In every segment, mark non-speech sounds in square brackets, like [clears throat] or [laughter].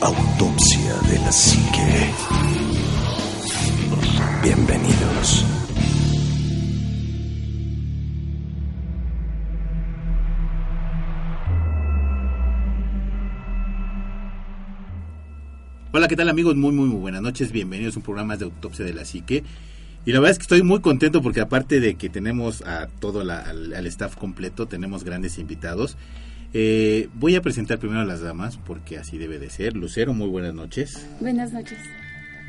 Autopsia de la psique. Bienvenidos. Hola, ¿qué tal amigos? Muy, muy, muy buenas noches. Bienvenidos a un programa de Autopsia de la Psique. Y la verdad es que estoy muy contento porque aparte de que tenemos a todo la, al, al staff completo, tenemos grandes invitados. Eh, voy a presentar primero a las damas porque así debe de ser. Lucero, muy buenas noches. Buenas noches.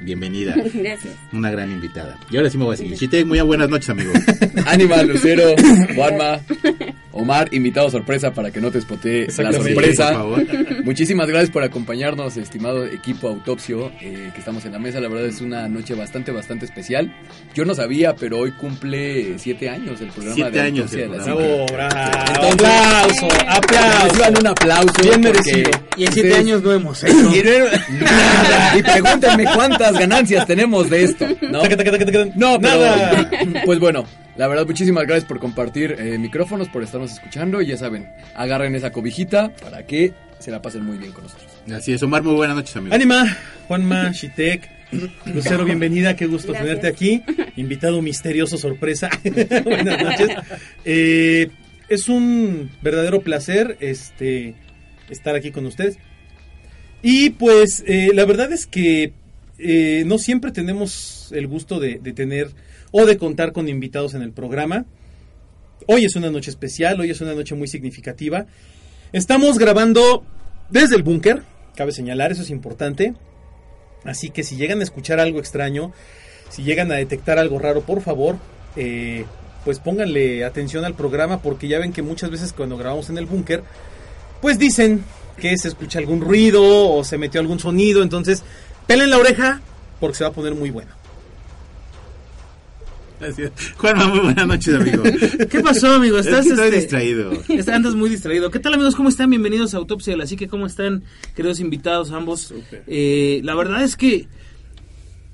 Bienvenida. [laughs] Gracias. Una gran invitada. Y ahora sí me voy a seguir. Chite, muy buenas noches, amigo. [laughs] Ánima, Lucero, Juanma, [laughs] Omar, invitado sorpresa para que no te espotee la sorpresa. por favor. [laughs] Muchísimas gracias por acompañarnos, estimado equipo Autopsio, eh, que estamos en la mesa. La verdad es una noche bastante, bastante especial. Yo no sabía, pero hoy cumple siete años el programa Siete de años de la. Oh, bravo. Entonces, aplauso, aplauso. Reciban un aplauso. Bien merecido. Y en siete ustedes- años no hemos hecho. [laughs] Y, no- nada. Y pregúntenme cuántas ganancias tenemos de esto. No, no pero, Nada. Pues bueno, la verdad, muchísimas gracias por compartir eh, micrófonos, por estarnos escuchando. Y ya saben, agarren esa cobijita para que se la pasen muy bien con nosotros. Así es, Omar, muy buenas noches, amigo. Ánima, Juanma, Shitek, Lucero, bienvenida, qué gusto Gracias. tenerte aquí. Invitado misterioso, sorpresa. [laughs] Buenas noches. Eh, es un verdadero placer este, estar aquí con ustedes. Y pues eh, la verdad es que eh, no siempre tenemos el gusto de, de tener o de contar con invitados en el programa. Hoy es una noche especial, hoy es una noche muy significativa. Estamos grabando desde el búnker, cabe señalar, eso es importante. Así que si llegan a escuchar algo extraño, si llegan a detectar algo raro, por favor, eh, pues pónganle atención al programa porque ya ven que muchas veces cuando grabamos en el búnker, pues dicen que se escucha algún ruido o se metió algún sonido, entonces pelen la oreja porque se va a poner muy bueno. Es. Juanma, muy buenas noches, amigo. [laughs] ¿Qué pasó, amigo? Es ¿Estás que este, distraído. está- andas muy distraído. ¿Qué tal, amigos? ¿Cómo están? Bienvenidos a Autopsia de la Psique. ¿Cómo están, queridos invitados ambos? Eh, la verdad es que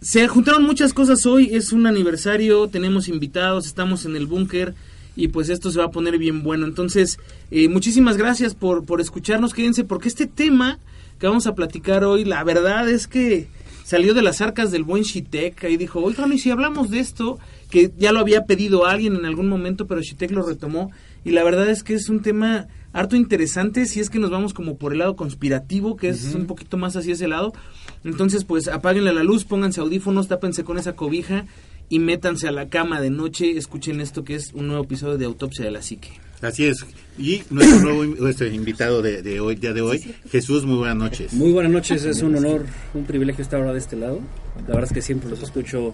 se juntaron muchas cosas hoy. Es un aniversario, tenemos invitados, estamos en el búnker y pues esto se va a poner bien bueno. Entonces, eh, muchísimas gracias por, por escucharnos. Quédense porque este tema que vamos a platicar hoy, la verdad es que salió de las arcas del buen Shitek y dijo, oigan, y si hablamos de esto, que ya lo había pedido alguien en algún momento, pero Shitek lo retomó, y la verdad es que es un tema harto interesante, si es que nos vamos como por el lado conspirativo, que es un poquito más hacia ese lado, entonces pues apáguenle la luz, pónganse audífonos, tápense con esa cobija y métanse a la cama de noche, escuchen esto que es un nuevo episodio de Autopsia de la Psique. Así es. Y nuestro nuevo nuestro invitado de, de hoy, día de hoy, Jesús, muy buenas noches. Muy buenas noches, es un honor, un privilegio estar ahora de este lado. La verdad es que siempre los escucho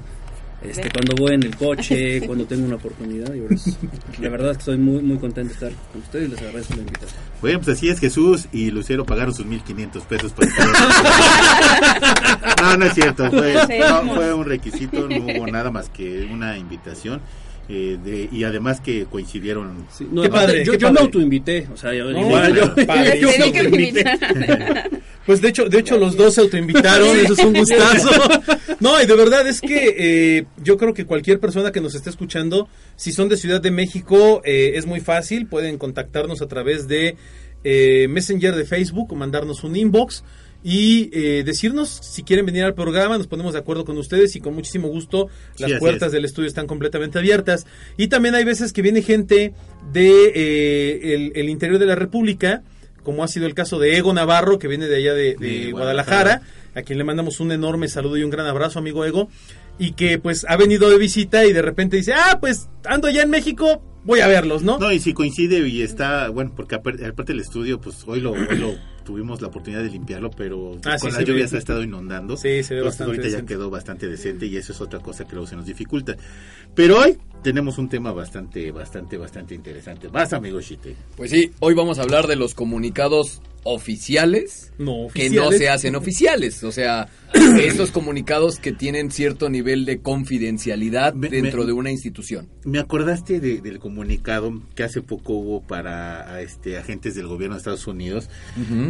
este, cuando voy en el coche, [laughs] cuando tengo una oportunidad. Y ahora es- la verdad es que estoy muy, muy contento de estar con ustedes y les agradezco la invitación. Bueno, pues así es, Jesús y Lucero pagaron sus 1500 pesos para estar. [laughs] No, no es cierto, fue, Sí. no, fue un requisito, no hubo nada más que una invitación. Eh, de, y además que coincidieron. No, Qué padre, yo, qué yo padre. me autoinvité, o sea, yo, No, igual claro, [laughs] yo, padre. yo me autoinvité. invitar. [laughs] Pues de hecho, de hecho los dos se autoinvitaron, eso es un gustazo. [laughs] No, y de verdad es que eh, yo creo que cualquier persona que nos esté escuchando, si son de Ciudad de México, eh, es muy fácil, pueden contactarnos a través de eh, Messenger de Facebook o mandarnos un inbox y eh, decirnos si quieren venir al programa, nos ponemos de acuerdo con ustedes y con muchísimo gusto las puertas es. del estudio están completamente abiertas. Y también hay veces que viene gente de eh, el, el interior de la República, como ha sido el caso de Ego Navarro, que viene de allá de, Guadalajara, Guadalajara. a quien le mandamos un enorme saludo y un gran abrazo, amigo Ego, y que pues ha venido de visita y de repente dice, ah, pues ando allá en México, voy a verlos, ¿no? No, y si coincide y está, bueno, porque apar- aparte del estudio, pues hoy lo, hoy lo tuvimos la oportunidad de limpiarlo, pero Ah, sí, con se las lluvias ha estado inundando. Sí, se ve Entonces, bastante ahorita ya quedó bastante decente y eso es otra cosa que luego se nos dificulta. Pero hoy tenemos un tema bastante, bastante, bastante interesante. Más, amigo Shite. Pues sí, hoy vamos a hablar de los comunicados oficiales No, que no se hacen oficiales. O sea, [coughs] estos comunicados que tienen cierto nivel de confidencialidad Me- dentro me- de una institución. Me acordaste de- del comunicado que hace poco hubo para este, agentes del gobierno de Estados Unidos,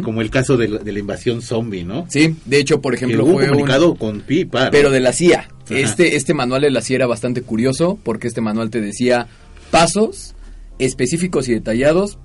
como el caso de la, de la invasión zombie, ¿no? Sí, de hecho, por ejemplo, hubo un fue un- comunicado con pi y pa, ¿no? pero de la CIA. Ajá. Este, este manual de la CIA era bastante curioso porque este manual te decía pasos específicos y detallados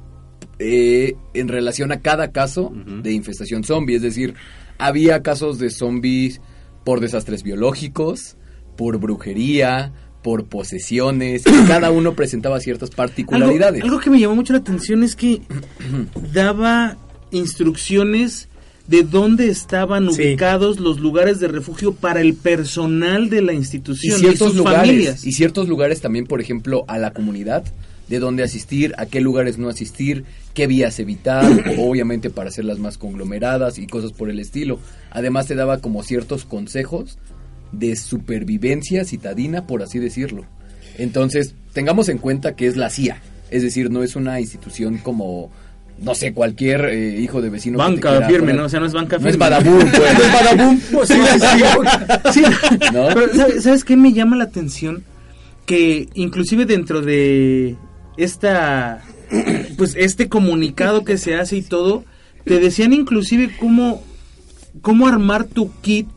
eh, en relación a cada caso de infestación zombie. Es decir, había casos de zombies por desastres biológicos, por brujería, por posesiones, y [coughs] cada uno presentaba ciertas particularidades. algo que me llamó mucho la atención es que [coughs] daba instrucciones de dónde estaban Sí. ubicados los lugares de refugio para el personal de la institución y, ciertos sus lugares familias. y ciertos lugares también por ejemplo a la comunidad de dónde asistir a qué lugares no asistir qué vías evitar [coughs] obviamente para hacerlas más conglomeradas y cosas por el estilo además te daba como ciertos consejos de supervivencia citadina por así decirlo entonces tengamos en cuenta que es la CIA es decir no es una institución como no sé cualquier eh, hijo de vecino banca quiera firme, poner- ¿no? O sea, no es banca no firme. es Badabun, pues. [laughs] No es Badabun, pues. [laughs] Sí, [laughs] Sí, ¿No? pero ¿sabes, ¿sabes qué me llama la atención? Que inclusive dentro de esta, pues este comunicado que se hace y todo, te decían inclusive cómo, cómo armar tu kit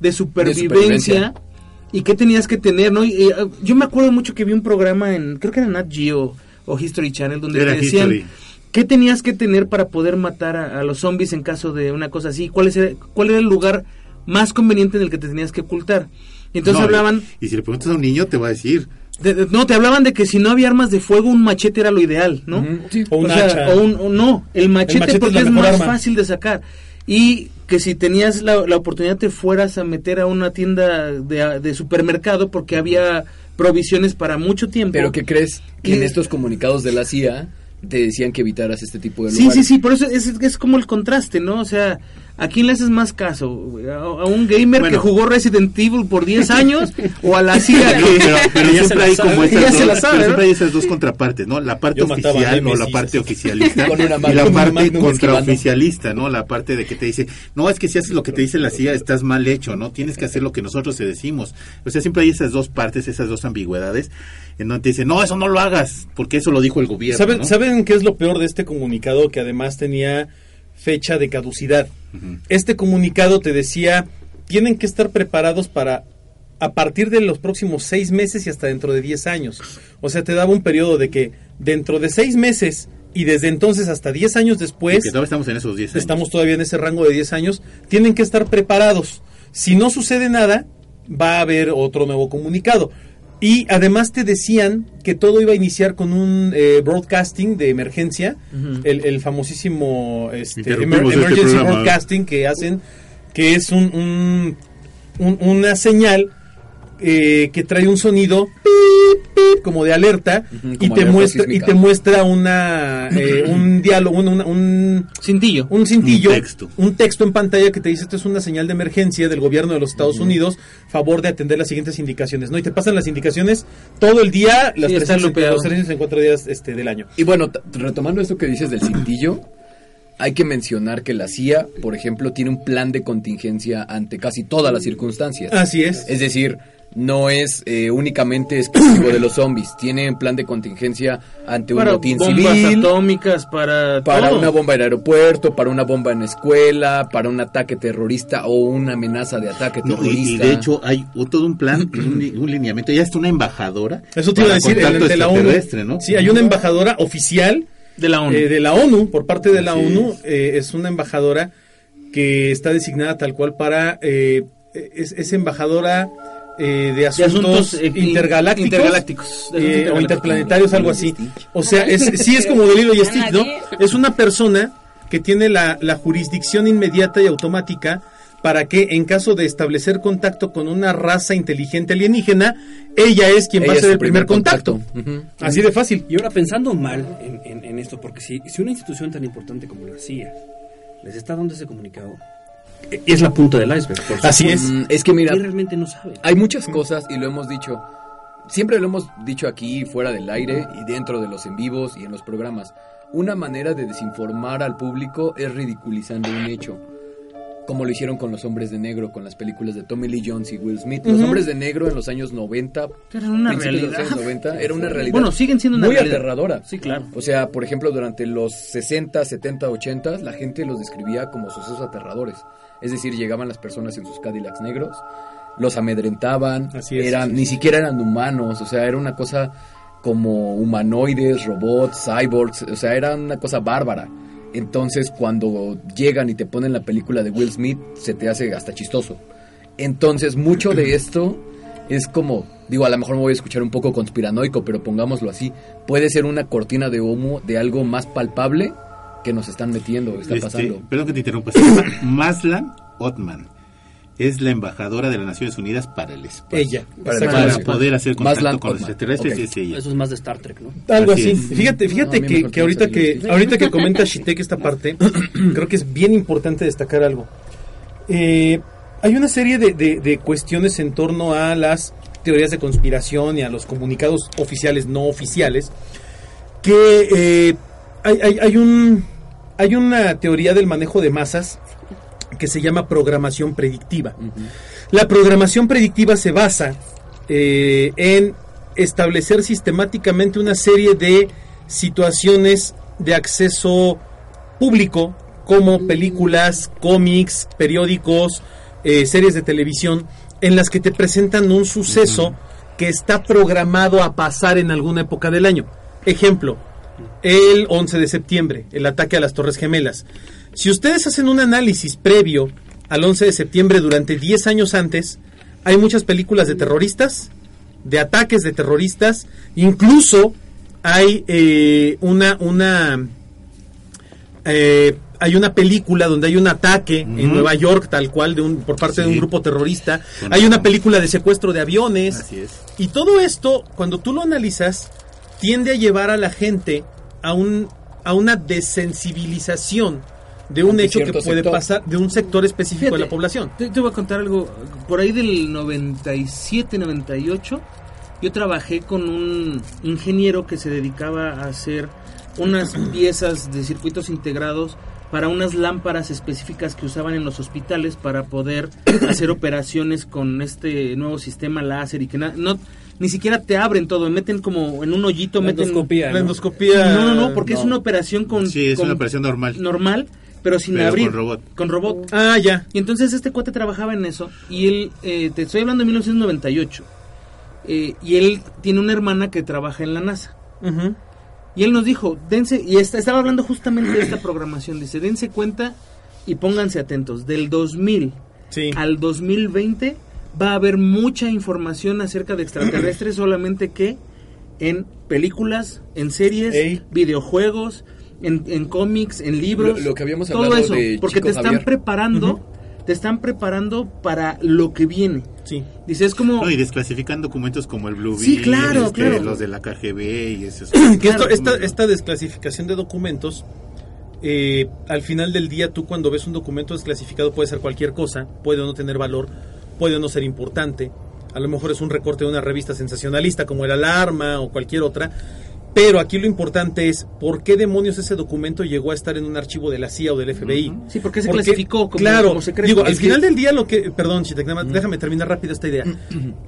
de supervivencia. supervivencia. Y qué tenías que tener, ¿no? Y, eh, yo me acuerdo mucho que vi un programa en, creo que era Nat Geo o History Channel, donde Era te decían History. qué tenías que tener para poder matar a, a los zombies en caso de una cosa así, cuál, es cuál era el lugar más conveniente en el que te tenías que ocultar. Entonces No, hablaban, Y si le preguntas a un niño, te va a decir. De- de- no, te hablaban de que si no había armas de fuego, un machete era lo ideal, ¿no? Sí. O un O sea, hacha. o un- o no, el machete, porque es, más arma. fácil de sacar. Y que si tenías la, la oportunidad te fueras a meter a una tienda de, de supermercado porque había provisiones para mucho tiempo. Pero ¿qué crees? Que en estos comunicados de la CIA te decían que evitaras este tipo de Sí, lugares. sí, sí, por eso es, es como el contraste, ¿no? O sea, ¿a quién le haces más caso? güey? ¿A, un gamer Bueno. que jugó Resident Evil por 10 [laughs] años o a la CIA Pero, que... pero- pero [laughs] Ya se siempre hay sabe. como Ya esas se dos, la sabe, pero ¿no? siempre hay esas dos contrapartes, ¿no? La parte oficial o la parte oficialista [laughs] Con una y la parte contraoficialista, ¿no? La parte de que te dice, no, es que si haces lo que te dice la CIA estás mal hecho, ¿no? Tienes que hacer lo que nosotros te decimos. O sea, siempre hay esas dos partes, esas dos ambigüedades, en donde te dicen, no, eso no lo hagas, porque eso lo dijo el gobierno, ¿Saben, ¿no? ¿Saben qué es lo peor de este comunicado? Que además tenía fecha de caducidad. Este comunicado te decía, tienen que estar preparados para a partir de los próximos seis meses y hasta dentro de 10 años. O sea, te daba un periodo de que dentro de seis meses y desde entonces hasta 10 años después, Porque todavía estamos en esos 10 años. estamos todavía en ese rango de 10 años, tienen que estar preparados. Si no sucede nada, va a haber otro nuevo comunicado. Y además te decían que todo iba a iniciar con un eh, broadcasting de emergencia, el, el famosísimo este, emer- este emergency broadcasting que hacen, que es un, un- un- una señal eh, que trae un sonido pip, pip, como de alerta y como te alerta muestra y te muestra una eh, [clears throat] un diálogo, un- una- un Cintillo. un cintillo, Un texto. un texto en pantalla que te dice esto es una señal de emergencia del gobierno de los Estados Unidos, favor de atender las siguientes indicaciones, ¿no? Y te pasan las indicaciones todo el día, las Sí, está 300 lupeado. los 364 días este, del año. Y bueno, retomando esto que dices del cintillo, hay que mencionar que la CIA, por ejemplo, tiene un plan de contingencia ante casi todas las circunstancias. Así es. Es decir, no es eh, únicamente exclusivo de los zombies, tiene un plan de contingencia ante un para botín bombas civil, atómicas, para para todo. una bomba en aeropuerto, para una bomba en escuela, para un ataque terrorista o una amenaza de ataque No, y, terrorista. y de hecho hay un- todo un plan, un, li- un lineamiento, ya está una embajadora. Eso te iba a decir, el de la ONU. ¿no? Sí, hay una embajadora oficial de la ONU. eh, de la ONU, por parte de la Así ONU, es. eh, es una embajadora que está designada tal cual para, eh, es, es embajadora eh, de De asuntos, eh, intergalácticos, intergalácticos, de asuntos eh, o interplanetarios, algo así. O sea, es, sí es como de Lilo y Stitch, ¿no? Es una persona que tiene la, la jurisdicción inmediata y automática para que en caso de establecer contacto con una raza inteligente alienígena, ella es quien va a Ella hacer el primer contacto. Así de fácil. Y ahora pensando mal en, en- en esto, porque si, si una institución tan importante como la CIA les está dando ese comunicado, es la punta del iceberg. por Así es. Mm, es que mira, realmente no saben. Hay muchas cosas y lo hemos dicho. Siempre lo hemos dicho aquí, fuera del aire y dentro de los en vivos y en los programas. una manera de desinformar al público es ridiculizando un hecho. Como lo hicieron con los hombres de negro, con las películas de Tommy Lee Jones y Will Smith. Los Ujú. hombres de negro en los años 90, Era una principios de los realidad. años 90, era una realidad. Bueno, siguen siendo una muy realidad. aterradora. Sí, claro. O sea, por ejemplo, durante los 60, 70, 80, la gente los describía como sucesos aterradores. Es decir, llegaban las personas en sus Cadillacs negros, los amedrentaban, Así es, eran, sí, ni siquiera eran humanos, o sea, era una cosa como humanoides, robots, cyborgs, o sea, era una cosa bárbara. Entonces, cuando llegan y te ponen la película de Will Smith, se te hace hasta chistoso. Entonces, mucho de [clears throat] esto es como, digo, a lo mejor me voy a escuchar un poco conspiranoico, pero pongámoslo así, puede ser una cortina de humo de algo más palpable que nos están metiendo, está Este, pasando. perdón que te interrumpa. [coughs] Maslan Otman. Es la embajadora de las Naciones Unidas para el espacio. Ella. Para el Para poder hacer contacto Maslan con los extraterrestres Ok. es ella. Eso es más de Star Trek, ¿no? Algo Así. Fíjate, No, fíjate que, que que ahorita que ahorita que comenta Shitek esta parte, [clears throat] creo que es bien importante destacar algo. Eh, hay una serie de, de- de cuestiones en torno a las teorías de conspiración y a los comunicados oficiales no oficiales que eh, hay, hay- hay un hay una teoría del manejo de masas que se llama programación predictiva. La programación predictiva se basa eh, en establecer sistemáticamente una serie de situaciones de acceso público como películas, cómics, periódicos, eh, series de televisión en las que te presentan un suceso que está programado a pasar en alguna época del año. Ejemplo, el 11 de septiembre, el ataque a las Torres Gemelas. Si ustedes hacen un análisis previo al 11 de septiembre durante 10 años antes, hay muchas películas de terroristas, de ataques de terroristas, incluso hay eh, una, una eh, hay una película donde hay un ataque en. Nueva York tal cual de un, por parte de un grupo terrorista. Hay una película de secuestro de aviones. Así es. Y todo esto, cuando tú lo analizas, tiende a llevar a la gente a un a una desensibilización de un Ante hecho que puede sector. pasar de un sector específico de la población. Te, te voy a contar algo. Por ahí del 97, 98, yo trabajé con un ingeniero que se dedicaba a hacer unas [clears throat] piezas de circuitos integrados para unas lámparas específicas que usaban en los hospitales para poder hacer operaciones con este nuevo sistema láser y que no ni siquiera te abren todo, meten como en un hoyito, La meten endoscopía, La ¿no? endoscopía. no, no, no, porque es una operación con Sí, es con- una operación normal. normal, pero sin Pero abrir con robot. con robot. Ah, ya. Y entonces este cuate trabajaba en eso y él, eh, te estoy hablando de 1998, eh, y él tiene una hermana que trabaja en la NASA. Y él nos dijo, dense, y esta- estaba hablando justamente de esta programación, dice, dense cuenta y pónganse atentos, del 2000 Sí. al 2020 va a haber mucha información acerca de extraterrestres, [clears throat] solamente que en películas, en series, Ey. videojuegos, en, en cómics, en libros, Lo- lo que habíamos todo hablado eso, de porque Chico te están Javier. preparando, te están preparando para lo que viene. Sí. Dice, es como... No, y desclasifican documentos como el Blue Sí, Beam, claro, este, claro. los de la KGB y esos. [clears throat] Que esto- Claro. esta, esta desclasificación de documentos, eh, al final del día tú cuando ves un documento desclasificado puede ser cualquier cosa, puede o no tener valor, puede o no ser importante, a lo mejor es un recorte de una revista sensacionalista como el Alarma o cualquier otra, pero aquí lo importante es por qué demonios ese documento llegó a estar en un archivo de la CIA o del FBI. Sí, porque se Porque, clasificó como, claro, como secreto. digo, al que- final del día lo que, perdón, Chitek, nada más, déjame terminar rápido esta idea.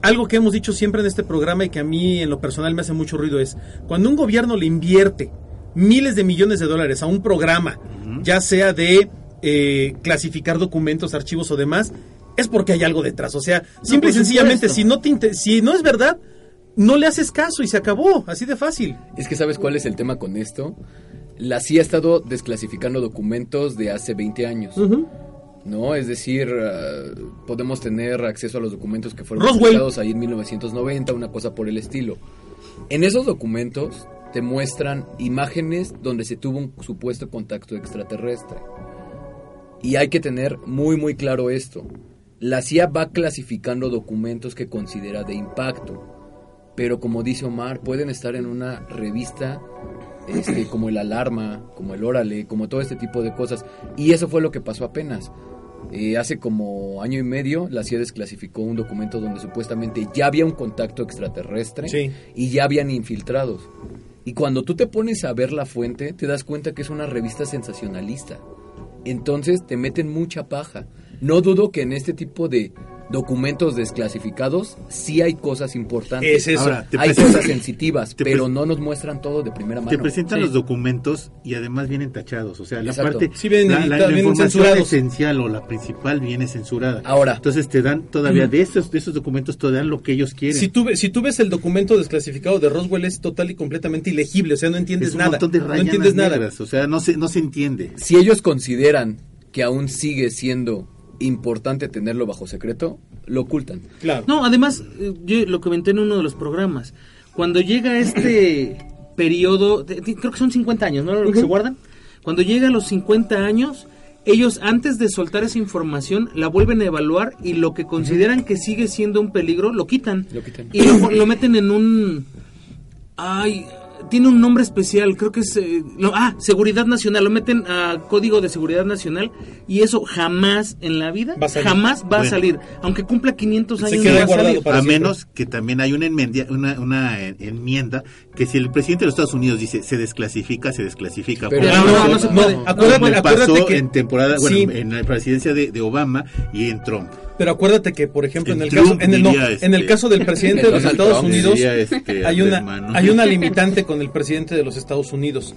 Algo que hemos dicho siempre en este programa y que a mí en lo personal me hace mucho ruido es, cuando un gobierno le invierte miles de millones de dólares a un programa, ya sea de eh, clasificar documentos, archivos o demás, es porque hay algo detrás. O sea, simple y sencillamente, si no, te si no es verdad, no le haces caso y se acabó, así de fácil. Es que sabes cuál es el tema con esto. La CIA ha estado desclasificando documentos de hace 20 años. ¿No? Es decir, eh, podemos tener acceso a los documentos que fueron Roswell. publicados ahí en 1990, una cosa por el estilo. En esos documentos te muestran imágenes donde se tuvo un supuesto contacto extraterrestre. Y hay que tener muy muy claro esto. La CIA va clasificando documentos que considera de impacto. Pero como dice Omar, pueden estar en una revista este, como el Alarma, como el Órale, como todo este tipo de cosas. Y eso fue lo que pasó apenas. Eh, hace como año y medio la CIA desclasificó un documento donde supuestamente ya había un contacto extraterrestre Sí. y ya habían infiltrados. Y cuando tú te pones a ver la fuente, te das cuenta que es una revista sensacionalista. Entonces te meten mucha paja. No dudo que en este tipo de documentos desclasificados sí hay cosas importantes. Es eso. Ahora, te hay cosas sensitivas, pero no nos muestran todo de primera mano. Te presentan Sí. los documentos y además vienen tachados. O sea, la Exacto. parte, Sí, vienen la, la- la información censurados. esencial o la principal viene censurada. Ahora. Entonces te dan todavía de esos, de esos documentos, te dan lo que ellos quieren. Si tú, si tú ves el documento desclasificado de Roswell es total y completamente ilegible, o sea, no entiendes es un nada. montón de no entiendes nada. o sea, no se, no se entiende. Si ellos consideran que aún sigue siendo importante tenerlo bajo secreto, lo ocultan. Claro. No, además, yo lo comenté en uno de los programas. Cuando llega este periodo, de- de- creo que son 50 años, ¿no? Lo que se guardan. Cuando llega a los 50 años, ellos antes de soltar esa información la vuelven a evaluar y lo que consideran que sigue siendo un peligro lo quitan. Lo quitan. Y lo, lo meten en un... Ay, tiene un nombre especial, creo que es... eh, lo- ah, Seguridad Nacional, lo meten a Código de Seguridad Nacional y eso jamás en la vida, Va jamás va a salir. Aunque cumpla 500 Se años, no va a salir. a siempre. menos que también hay una enmienda, una, una en- enmienda que si el presidente de los Estados Unidos dice se desclasifica, se desclasifica. Pero no, no, no se puede. Acuérdate, pasó que- en temporada, bueno, Sí. en la presidencia de, de Obama y en Trump. Pero acuérdate que, por ejemplo, en El caso, en el, no, en el este, caso del presidente de los Estados Trump Unidos, este, hay una, hay una limitante con el presidente de los Estados Unidos.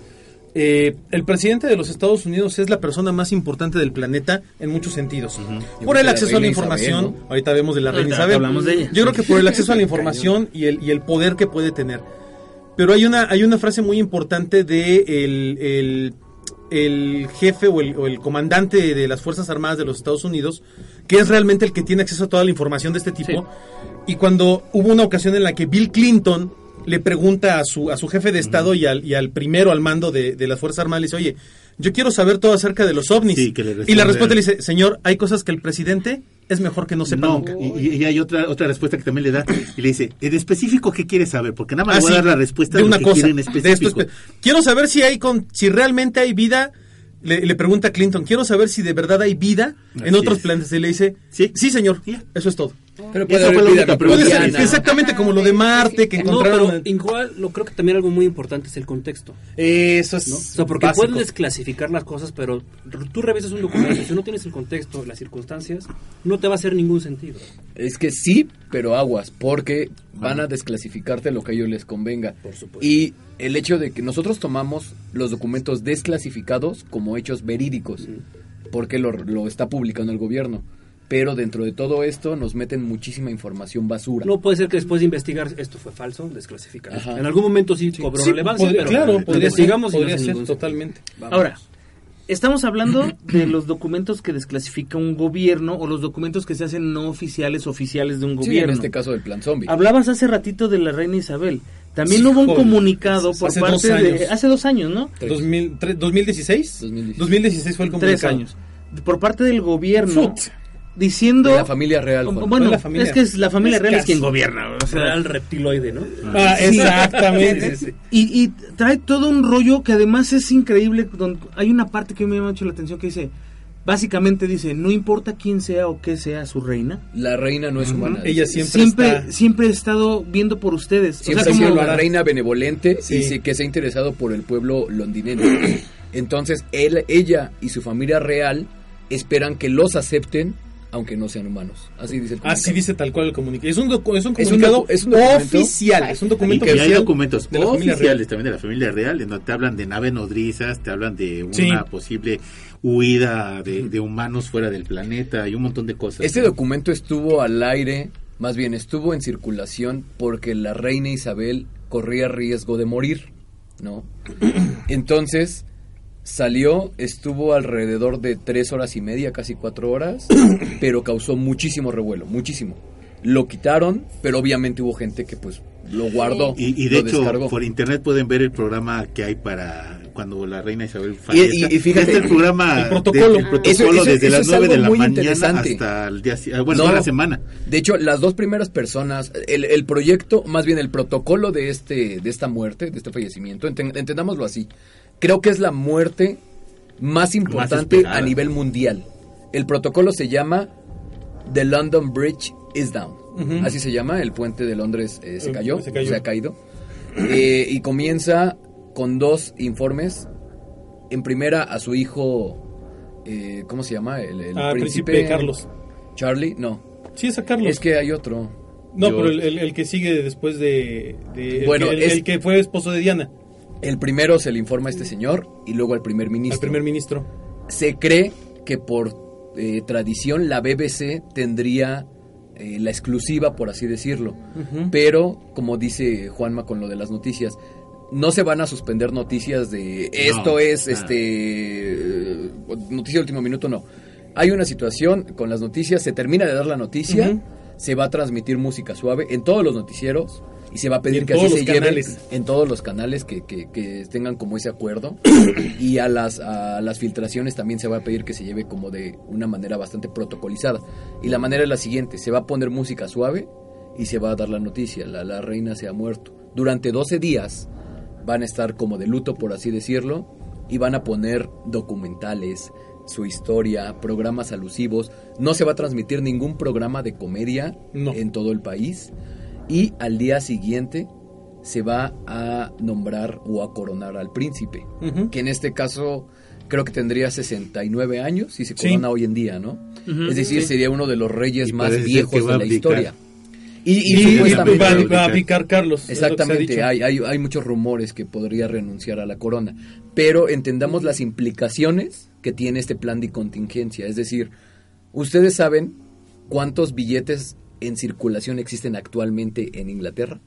Eh, el presidente de los Estados Unidos es la persona más importante del planeta en muchos sentidos. Por el acceso a la información, Isabel, ¿no? ahorita vemos de la reina Isabel. hablamos de ella. Yo creo que por el acceso a la [laughs] información y el, y el poder que puede tener. Pero hay una, hay una frase muy importante de el, el, el jefe o el, o el comandante de las Fuerzas Armadas de los Estados Unidos, que es realmente el que tiene acceso a toda la información de este tipo. Y cuando hubo una ocasión en la que Bill Clinton le pregunta a su, a su jefe de Estado y, al, y al primero al mando de, de las Fuerzas Armadas, le dice, oye, yo quiero saber todo acerca de los ovnis. Sí, y la respuesta le dice, señor, hay cosas que el presidente es mejor que no sepa No, nunca. y, y hay otra otra respuesta que también le da y le dice, en específico, ¿qué quieres saber? Porque nada más le voy a Ah, dar la respuesta de de, una lo que cosa. quiere en de esto específico. espe- quiero saber si hay con, si realmente hay vida. Le, le pregunta a Clinton, quiero saber si de verdad hay vida en otros es. planetas. Y le dice, Sí. sí, señor, eso es todo. Pero puede haber vida ser exactamente como lo de Marte que No, encontraron. pero igual lo creo que también algo muy importante es el contexto. Eso es. ¿no? O sea, porque básico. puedes desclasificar las cosas, pero tú revisas un documento, si no tienes el contexto, las circunstancias, no te va a hacer ningún sentido. Es que sí, pero aguas, porque van a desclasificarte lo que a ellos les convenga. Por supuesto. Y el hecho de que nosotros tomamos los documentos desclasificados como hechos verídicos, porque lo, lo está publicando el gobierno. Pero dentro de todo esto nos meten muchísima información basura. No puede ser que después de investigar esto fue falso, desclasificar. Ajá. En algún momento sí cobró Sí, relevancia, podría- pero claro, podría ser, investigamos podría ser ningún totalmente. Vamos. Ahora, estamos hablando de los documentos que desclasifica un gobierno o los documentos que se hacen no oficiales, oficiales de un Sí, gobierno. en este caso del plan zombie. Hablabas hace ratito de la reina Isabel. También Sí, hubo un joder. comunicado por Hace parte dos de... Hace dos años, ¿no? Tres. 2000, tre- 2016? 2016. 2016 fue el comunicado. Tres años. Por parte del gobierno. Fut. Diciendo... De la familia real, Juan. Bueno, la familia. es que es la familia Es real es quien gobierna. O sea, Real reptiloide, ¿no? Ah, Sí. exactamente. Sí, sí, sí. Y, y trae todo un rollo que además es increíble. donde hay una parte que me llama mucho la atención que dice, básicamente dice, no importa quién sea o qué sea su reina, La reina no es humana. Ella siempre, siempre, está... siempre he estado viendo por ustedes. O Siempre sea, ha sido una reina benevolente Sí. y sí que se ha interesado por el pueblo londinense. Entonces, él, ella y su familia real esperan que los acepten, aunque no sean humanos. Así dice el comunicado. Así dice tal cual el comunicado. Es un, docu- es un comunicado es un documento- oficial. Es un documento y que hay oficial documentos de la familia oficiales real. también de la familia real, en donde te hablan de naves nodrizas, te hablan de una Sí. posible huida de, de humanos fuera del planeta y un montón de cosas. Este documento estuvo al aire, más bien estuvo en circulación porque la reina Isabel corría riesgo de morir, ¿no? [clears throat] Entonces salió, estuvo alrededor de tres horas y media, casi cuatro horas, [coughs] pero causó muchísimo revuelo, muchísimo. Lo quitaron, pero obviamente hubo gente que pues lo guardó, Y, y de lo hecho, descargó. por internet pueden ver el programa que hay para cuando la reina Isabel fallezca. y- y fíjate, Este el programa, el protocolo. de- el protocolo Eso- eso- desde eso las es 9 de la mañana interesante. hasta el día, ah, bueno, No. toda la semana. De hecho, las dos primeras personas, el, el proyecto, más bien el protocolo de este, de esta muerte, de este fallecimiento, enten- entendámoslo así. Creo que es la muerte más importante a nivel mundial. El protocolo se llama The London Bridge is Down. Así se llama, el puente de Londres eh, se Eh, cayó, se cayó. se ha caído. Eh, y comienza con dos informes. En primera a su hijo, eh, ¿cómo se llama? El, el Ah, príncipe Carlos. Charlie, no. Sí, es a Carlos. Es que hay otro. no, Yo- pero el, el- el que sigue después de... Bueno, que- el, es- el que fue esposo de Diana, El primero se le informa a este señor y luego al primer ministro. al primer ministro. Se cree que por eh, tradición la BBC tendría eh, la exclusiva, por así decirlo. Pero, como dice Juanma con lo de las noticias, no se van a suspender noticias de esto No, es este eh, noticia de último minuto, no. Hay una situación con las noticias, se termina de dar la noticia, se va a transmitir música suave en todos los noticieros y se va a pedir que así todos se canales. en todos los canales que, que- que tengan como ese acuerdo [coughs] y a las, a las filtraciones también se va a pedir que se lleve como de una manera bastante protocolizada. Y la manera es la siguiente, se va a poner música suave y se va a dar la noticia, la, la reina se ha muerto. Durante 12 días van a estar como de luto, por así decirlo, y van a poner documentales, su historia, programas alusivos. No se va a transmitir ningún programa de comedia No. en todo el país. Y al día siguiente se va a nombrar o a coronar al príncipe, que en este caso creo que tendría 69 años si se Sí. corona hoy en día, ¿no? Es decir, sí. sería uno de los reyes Y más viejos de la historia. Y, y Y, y supuestamente... va, a picar Carlos. Exactamente, dicho. hay, hay, hay muchos rumores que podría renunciar a la corona, pero entendamos las implicaciones que tiene este plan de contingencia. Es decir, ¿ustedes saben cuántos billetes en circulación existen actualmente en Inglaterra?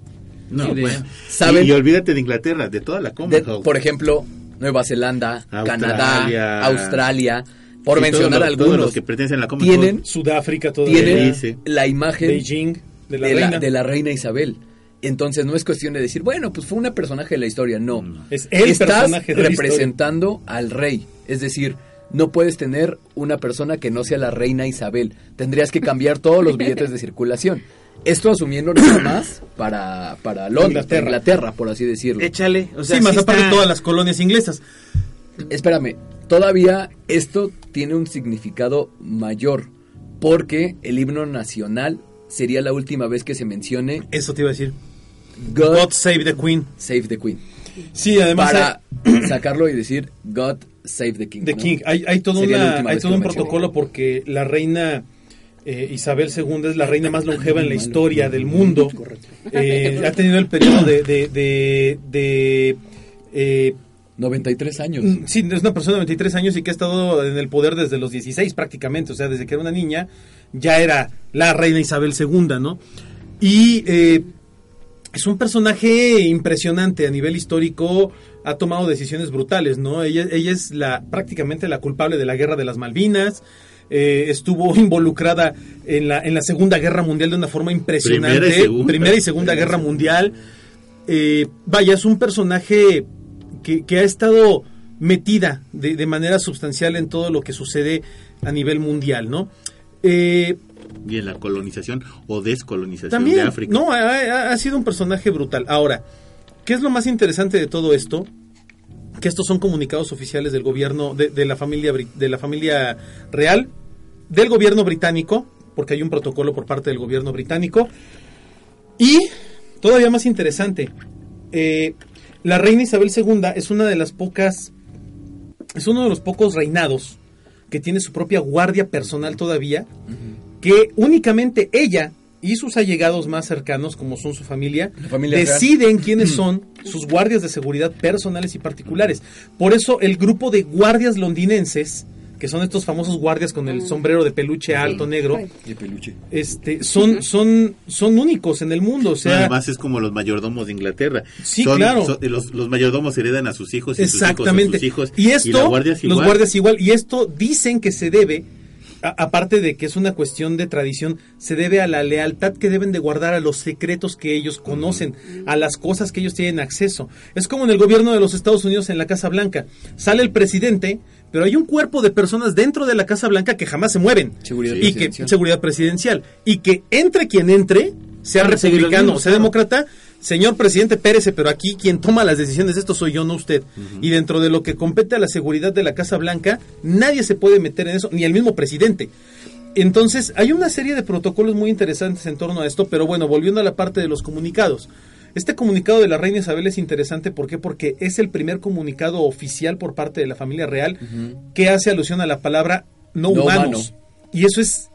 No, bueno. ¿Saben? Y, y olvídate de Inglaterra, de toda la De- Commonwealth. por ejemplo, Nueva Zelanda, Australia. Canadá, Australia, por Sí, mencionar todos los- todos algunos, los que pertenecen a la Commonwealth. tienen, Sudáfrica todavía. tienen Sí, sí. la imagen Beijing, de la de, reina. la, de la reina Isabel. Entonces no es cuestión de decir, bueno, pues fue una personaje de la historia, no. Es el Estás personaje de la representando al rey. Es decir, no puedes tener una persona que no sea la reina Isabel. Tendrías que cambiar todos los billetes de circulación. Esto asumiendo nada [coughs] más para, para Londres, Inglaterra. para Inglaterra, por así decirlo. Échale, o sea, sí, más sí aparte está- todas las colonias inglesas. Espérame, todavía esto tiene un significado mayor, porque el himno nacional sería la última vez que se mencione Eso te iba a decir. God, God save the Queen. Save the Queen. Sí, además para sacarlo y decir God Save the King. The ¿no? King. Hay, hay todo, una- hay un protocolo porque la reina eh, Isabel II es la reina más longeva en la historia del mundo. [laughs] Eh, ha tenido el periodo de... de, de, de, eh, 93 años. Mm, Sí, es una persona de 23 años y que ha estado en el poder desde los 16 prácticamente, o sea, desde que era una niña, ya era la reina Isabel II, ¿no? Y eh, es un personaje impresionante a nivel histórico, ha tomado decisiones brutales, ¿no? Ella, ella es la prácticamente la culpable de la guerra de las Malvinas. eh, estuvo involucrada en la, en la Segunda Guerra Mundial de una forma impresionante. Primera y Segunda. Primera y Segunda Guerra Mundial. Eh, vaya, es un personaje que, que ha estado metida de, de manera sustancial en todo lo que sucede a nivel mundial, ¿no? Eh, Y en la colonización o descolonización también, de África. no, ha, ha- ha sido un personaje brutal. Ahora, ¿qué es lo más interesante de todo esto? Que estos son comunicados oficiales del gobierno, de, de la familia de la familia real, del gobierno británico, porque hay un protocolo por parte del gobierno británico. Y, todavía más interesante, eh, la reina Isabel II es una de las pocas, es uno de los pocos reinados que tiene su propia guardia personal todavía, que únicamente ella y sus allegados más cercanos, como son su familia, real. deciden quiénes [clears throat] son sus guardias de seguridad personales y particulares. Por eso el grupo de guardias londinenses, que son estos famosos guardias con el sombrero de peluche alto negro, De peluche. este, son, son, son únicos en el mundo. O No, sea, además es como los mayordomos de Inglaterra. Sí, Son- claro. son- los, los mayordomos heredan a sus hijos y Exactamente. sus hijos a sus hijos. Y esto, la guardia es los igual. guardias igual. Y esto dicen que se debe, aparte de que es una cuestión de tradición, se debe a la lealtad que deben de guardar a los secretos que ellos conocen, a las cosas que ellos tienen acceso. Es como en el gobierno de los Estados Unidos en la Casa Blanca. Sale el presidente, pero hay un cuerpo de personas dentro de la Casa Blanca que jamás se mueven. Seguridad y que presidencial. seguridad presidencial y que entre quien entre sea republicano o sea claro. demócrata señor presidente Pérez pero aquí quien toma las decisiones de esto soy yo no usted y dentro de lo que compete a la seguridad de la Casa Blanca nadie se puede meter en eso ni el mismo presidente entonces hay una serie de protocolos muy interesantes en torno a esto pero bueno volviendo a la parte de los comunicados Este comunicado de la reina Isabel es interesante, ¿por qué? Porque es el primer comunicado oficial por parte de la familia real que hace alusión a la palabra no, No humanos. humano. Y eso es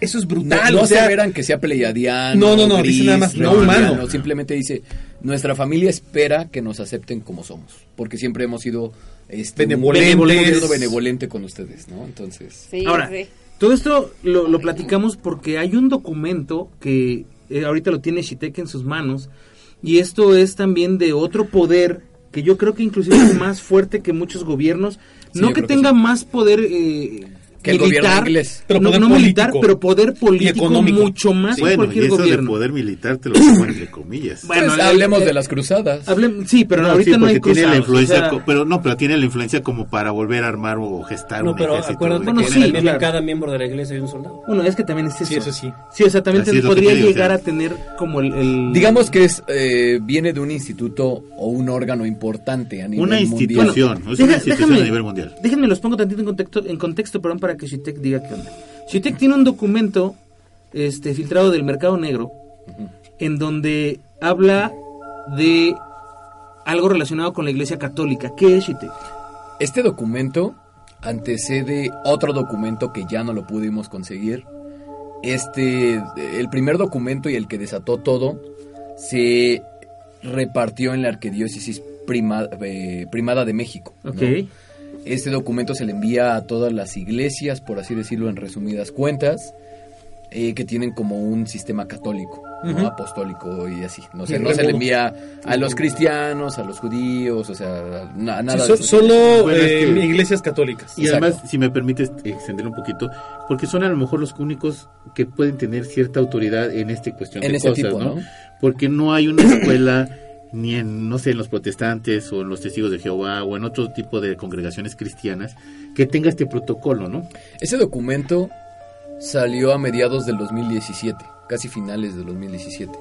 eso es No, brutal, no o sea, aseveran que sea pleiadiano. No, no, no, gris, dice nada más no humano. Simplemente dice, nuestra familia espera que nos acepten como somos, porque siempre hemos sido este, Benevolentes. benevolente con ustedes, ¿no? Entonces, Sí, Ahora, sí. todo esto lo, lo platicamos porque hay un documento que eh, ahorita lo tiene Shitek en sus manos y esto es también de otro poder que yo creo que inclusive es más fuerte que muchos gobiernos, Sí, no que tenga sí. más poder eh, Que el gobierno militar, inglés. Pero no, poder no militar, político. pero poder político mucho más que bueno, y cualquier eso gobierno. de poder militar te lo pongo entre comillas. Bueno, pues, hablemos eh, de las cruzadas. Hablem- sí, pero No, ahorita sí, no hay tiene la cruzados, o influencia, sea, co- pero no, pero tiene la influencia como para volver a armar o gestar No, un pero ejército. acuérdate Bueno, sí, claro. cada miembro de la iglesia hay un soldado. bueno, es que también es eso. Sí, eso sí. Sí, o sea, también te- podría digo, o llegar sea. a tener como el... el- Digamos que es eh, viene de un instituto o un órgano importante a nivel Una mundial. institución, es una institución a nivel mundial. Déjenme los pongo tantito en contexto, en contexto perdón, para que Shitek diga qué onda. Shitek tiene un documento este, filtrado del mercado negro en donde habla de algo relacionado con la iglesia católica. ¿Qué es Shitek? Este documento antecede otro documento que ya no lo pudimos conseguir. Este, el primer documento y el que desató todo, se repartió en la arquidiócesis prima- eh, primada de México. ¿no? Este documento se le envía a todas las iglesias, por así decirlo, en resumidas cuentas, eh, que tienen como un sistema católico, ¿no? Apostólico y así. No, sé, no se le envía a los cristianos, a los judíos, o sea, na- nada Sí, de so- eso. solo Bueno, es eh, que- iglesias católicas. Y Exacto. además, si me permites extender un poquito, porque son a lo mejor los únicos que pueden tener cierta autoridad en esta cuestión En de ese cosas, tipo, ¿no? ¿no? Porque no hay una escuela ni en, no sé, en los protestantes o en los testigos de Jehová o en otro tipo de congregaciones cristianas que tenga este protocolo, ¿no? Ese documento salió a mediados del 2017, casi finales del 2017.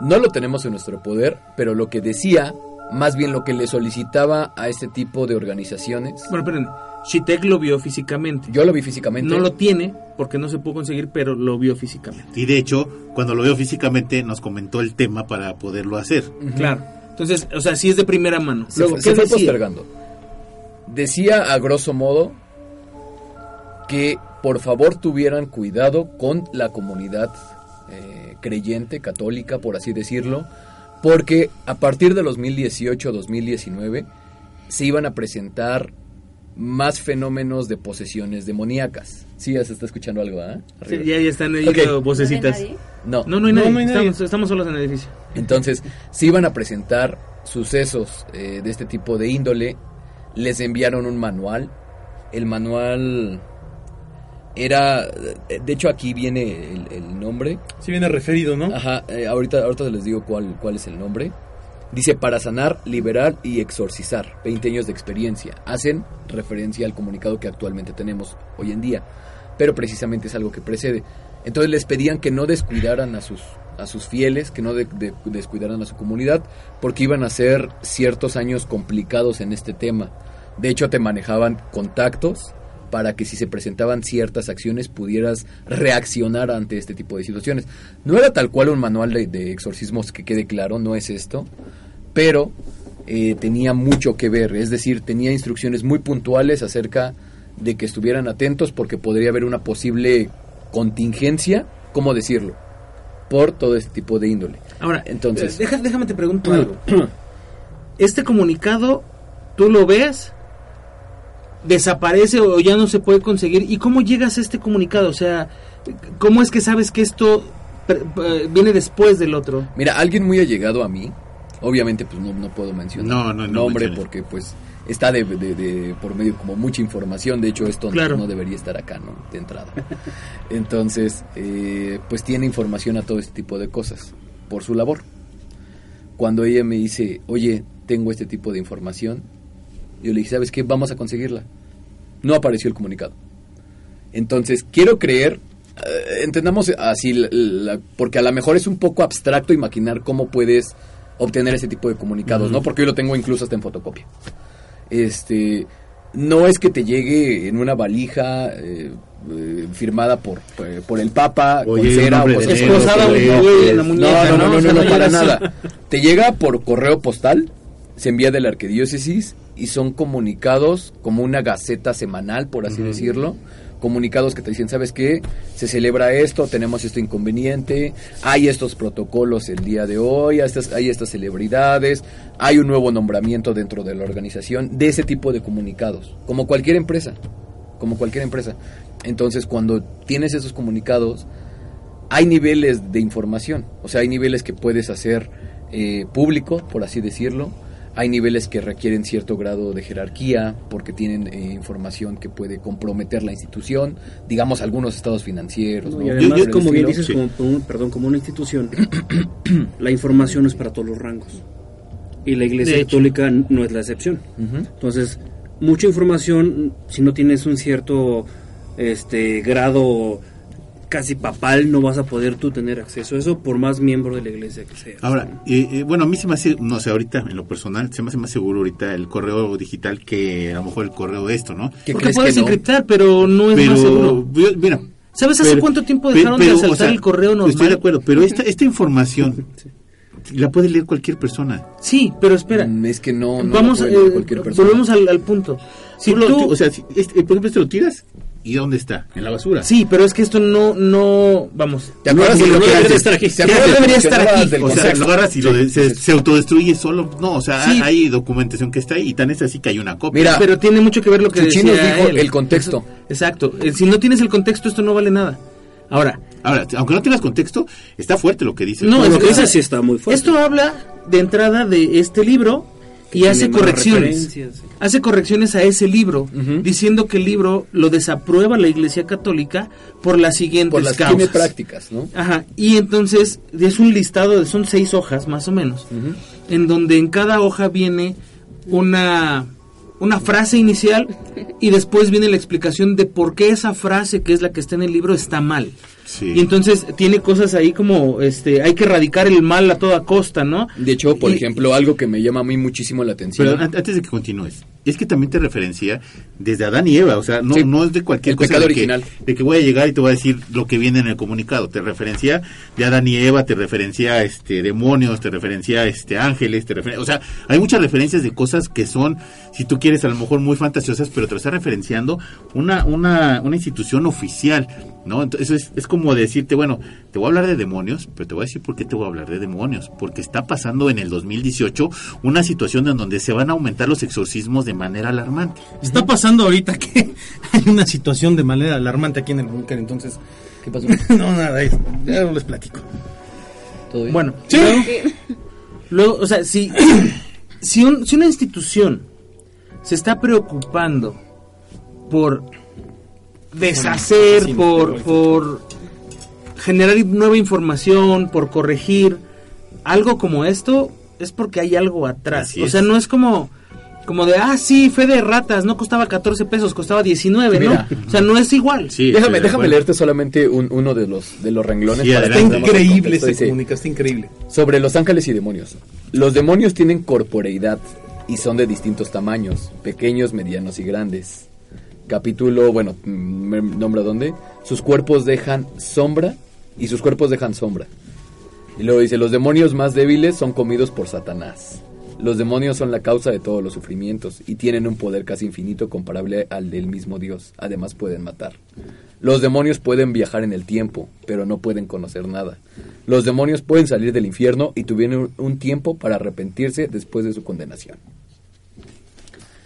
No lo tenemos en nuestro poder, pero lo que decía, más bien lo que le solicitaba a este tipo de organizaciones, Bueno, esperen. Shitek lo vio físicamente. yo lo vi físicamente. No lo tiene porque no se pudo conseguir, pero lo vio físicamente. Y de hecho, cuando lo veo físicamente, nos comentó el tema para poderlo hacer. Claro. Entonces, o sea, sí es de primera mano. Se, Luego, fue- ¿qué se fue decía? postergando. Decía a grosso modo que por favor tuvieran cuidado con la comunidad eh, creyente, católica, por así decirlo, porque a partir de 2018-2019 se iban a presentar más fenómenos de posesiones demoníacas. Sí, ya se está escuchando algo, ¿ah? Sí, ya, ya están ahí Ok. las ¿No vocecitas. hay nadie? No, No, no hay nadie. no hay nadie. Estamos, estamos solos en el edificio. Entonces, si iban a presentar sucesos eh, de este tipo de índole, les enviaron un manual. El manual era, eh, de hecho aquí viene el, el nombre. Sí viene referido, ¿no? Ajá, eh, ahorita, ahorita les digo cuál, cuál es el nombre. Dice para sanar, liberar y exorcizar. 20 años de experiencia. Hacen referencia al comunicado que actualmente tenemos hoy en día. Pero precisamente es algo que precede. Entonces les pedían que no descuidaran a sus, a sus fieles, que no de- de- descuidaran a su comunidad, porque iban a ser ciertos años complicados en este tema. De hecho, te manejaban contactos para que si se presentaban ciertas acciones pudieras reaccionar ante este tipo de situaciones. No era tal cual un manual de, de exorcismos que quede claro, no es esto, pero eh, tenía mucho que ver, es decir, tenía instrucciones muy puntuales acerca de que estuvieran atentos porque podría haber una posible contingencia, ¿cómo decirlo? Por todo este tipo de índole. Ahora, Entonces- eh, deja- déjame te pregunto algo. Este comunicado, tú lo ves, desaparece o ya no se puede conseguir. ¿Y cómo llegas a este comunicado? O sea, ¿cómo es que sabes que esto eh, viene después del otro? Mira, alguien muy allegado a mí, obviamente pues no, no puedo mencionar No, no, no nombre porque pues está de, de- de- por medio como mucha información, de hecho esto no- Claro. no debería estar acá, ¿no? De entrada. [laughs] Entonces, eh, pues tiene información a todo este tipo de cosas por su labor. Cuando ella me dice, oye, tengo este tipo de información, yo le dije, ¿sabes qué? Vamos a conseguirla. No apareció el comunicado. Entonces, quiero creer, eh, entendamos así, la- la- porque a lo mejor es un poco abstracto imaginar cómo puedes obtener ese tipo de comunicados, ¿no? Porque yo lo tengo incluso hasta en fotocopia. Este, no es que te llegue en una valija eh, eh, firmada por, eh, por el Papa, Oye, con cera o Esposada No, no, no, no, para nada. Te llega por correo postal, se envía de la arquidiócesis y son comunicados como una gaceta semanal, por así decirlo. Comunicados que te dicen, ¿sabes qué? Se celebra esto, tenemos esto inconveniente, hay estos protocolos el día de hoy, hay estas, hay estas celebridades, hay un nuevo nombramiento dentro de la organización, de ese tipo de comunicados, como cualquier empresa, como cualquier empresa. Entonces, cuando tienes esos comunicados, hay niveles de información, o sea, hay niveles que puedes hacer eh, público, por así decirlo, hay niveles que requieren cierto grado de jerarquía porque tienen eh, información que puede comprometer la institución, digamos algunos estados financieros. No, ¿no? y además, Por el como bien dices, como, como- perdón, como una institución, [clears throat] la información es para todos los rangos. Y la Iglesia. Católica no es la excepción. Entonces, mucha información, si no tienes un cierto este grado casi papal, no vas a poder tú tener acceso a eso por más miembro de la Iglesia que seas. Ahora, eh, eh, bueno, a mí se me hace, no sé, ahorita en lo personal, se me hace más seguro ahorita el correo digital que a lo mejor el correo de esto, ¿no? ¿Qué Porque puedes que no? encriptar, pero no es más seguro. Mira. ¿Sabes hace cuánto tiempo dejaron de asaltar el correo normal? Estoy de acuerdo, pero esta, esta información la puede leer cualquier persona. Sí, pero espera. Mm, Es que no, no Vamos, puede leer eh, cualquier persona. volvemos al, al punto. Si Tú o sea, si este- por ejemplo, este lo tiras y ¿dónde está? En la basura. sí, pero es que esto no, no, vamos. ¿Te acuerdas No, de lo que debería estar aquí. ¿Te acuerdas debería estar aquí. O sea, lo agarras y lo de- se, se autodestruye solo. No, o sea, Sí. hay documentación que está ahí y tan es así que hay una copia. Mira, pero tiene mucho que ver lo que decía dijo él. el contexto. Exacto. Eh, Si no tienes el contexto, esto no vale nada. Ahora, Ahora, aunque no tengas contexto, está fuerte lo que dice. No, lo que dices sí está muy fuerte. esto habla de entrada de este libro y hace correcciones. sí. Hace correcciones a ese libro, diciendo que el libro lo desaprueba la Iglesia Católica por las siguientes por las causas. tiene prácticas, ¿no? Ajá, y entonces es un listado, de, son seis hojas más o menos, en donde en cada hoja viene una, una frase inicial y después viene la explicación de por qué esa frase que es la que está en el libro está mal. Sí. Y entonces tiene cosas ahí como, este, hay que erradicar el mal a toda costa, ¿no? De hecho, por Y- ejemplo, algo que me llama a mí muchísimo la atención. Pero an- antes de que continúes, es que también te referencia desde Adán y Eva, o sea, no, Sí. no es de cualquier El cosa pecado de que, original. de que voy a llegar y te voy a decir lo que viene en el comunicado, te referencia de Adán y Eva, te referencia este demonios, te referencia este ángeles, te referencia, o sea, hay muchas referencias de cosas que son, si tú quieres, a lo mejor muy fantasiosas, pero te lo está referenciando una, una, una institución oficial, ¿no? Entonces es, es como decirte, bueno, te voy a hablar de demonios, pero te voy a decir por qué te voy a hablar de demonios, porque está pasando en el 2018 una situación en donde se van a aumentar los exorcismos de manera alarmante. Está pasando ahorita que [laughs] hay una situación de manera alarmante aquí en el búnker, entonces... ¿Qué pasó? [laughs] No, nada, ya les platico. ¿Todo bien? Bueno, luego, luego, o sea, si, [clears throat] si, un- si una institución se está preocupando por deshacer, por, por generar nueva información, por corregir algo como esto, es porque hay algo atrás. Así o es. sea, no es como como de, ah, sí, fe de ratas, no costaba 14 pesos, costaba 19, Mira. ¿no? O sea, no es igual. Sí, déjame déjame leerte solamente un- uno de los, de los renglones. Sí, para Está increíble ese Dice, comunicado, está increíble. Sobre los ángeles y demonios. Los demonios tienen corporeidad y son de distintos tamaños, pequeños, medianos y grandes. Capítulo, bueno, nombra dónde. Sus cuerpos dejan sombra y sus cuerpos dejan sombra. Y luego dice, los demonios más débiles son comidos por Satanás. Los demonios son la causa de todos los sufrimientos y tienen un poder casi infinito comparable al del mismo Dios. Además pueden matar. Los demonios pueden viajar en el tiempo, pero no pueden conocer nada. Los demonios pueden salir del infierno y tuvieron un tiempo para arrepentirse después de su condenación.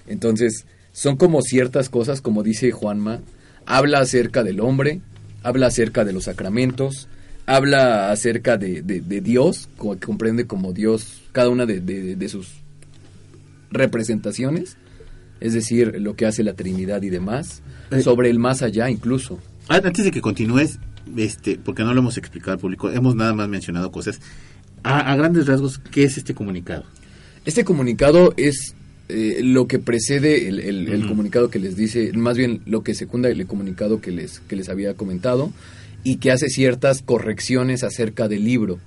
Entonces, son como ciertas cosas, como dice Juanma, habla acerca del hombre, habla acerca de los sacramentos, habla acerca de, de- de Dios, que comprende como Dios cada una de, de- de sus representaciones, es decir, lo que hace la Trinidad y demás, Eh. sobre el más allá incluso. Ah, Antes de que continúes, este, porque no lo hemos explicado al público, hemos nada más mencionado cosas. A, a grandes rasgos, ¿qué es este comunicado? Este comunicado es eh, lo que precede el, el- el Ujú. comunicado que les dice, más bien lo que secunda el comunicado que les, que les había comentado y que hace ciertas correcciones acerca del libro.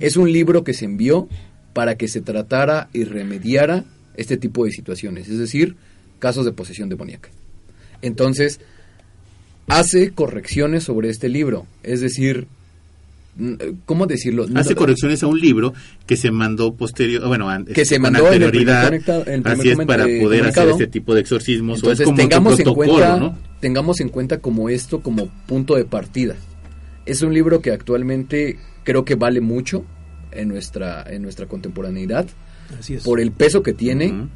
Es un libro que se envió para que se tratara y remediara este tipo de situaciones, es decir, casos de posesión demoníaca. Entonces, hace correcciones sobre este libro, es decir, mm, ¿cómo decirlo? Hace correcciones a un libro que se mandó posterior, bueno, Que se mandó en el anterioridad, primer conecta- en el primer así es para eh, poder hacer este tipo de exorcismos o Entonces es como tengamos en cuenta, ¿no? tengamos en cuenta como esto como punto de partida. Es un libro que actualmente creo que vale mucho en nuestra en nuestra contemporaneidad Así es. por el peso que tiene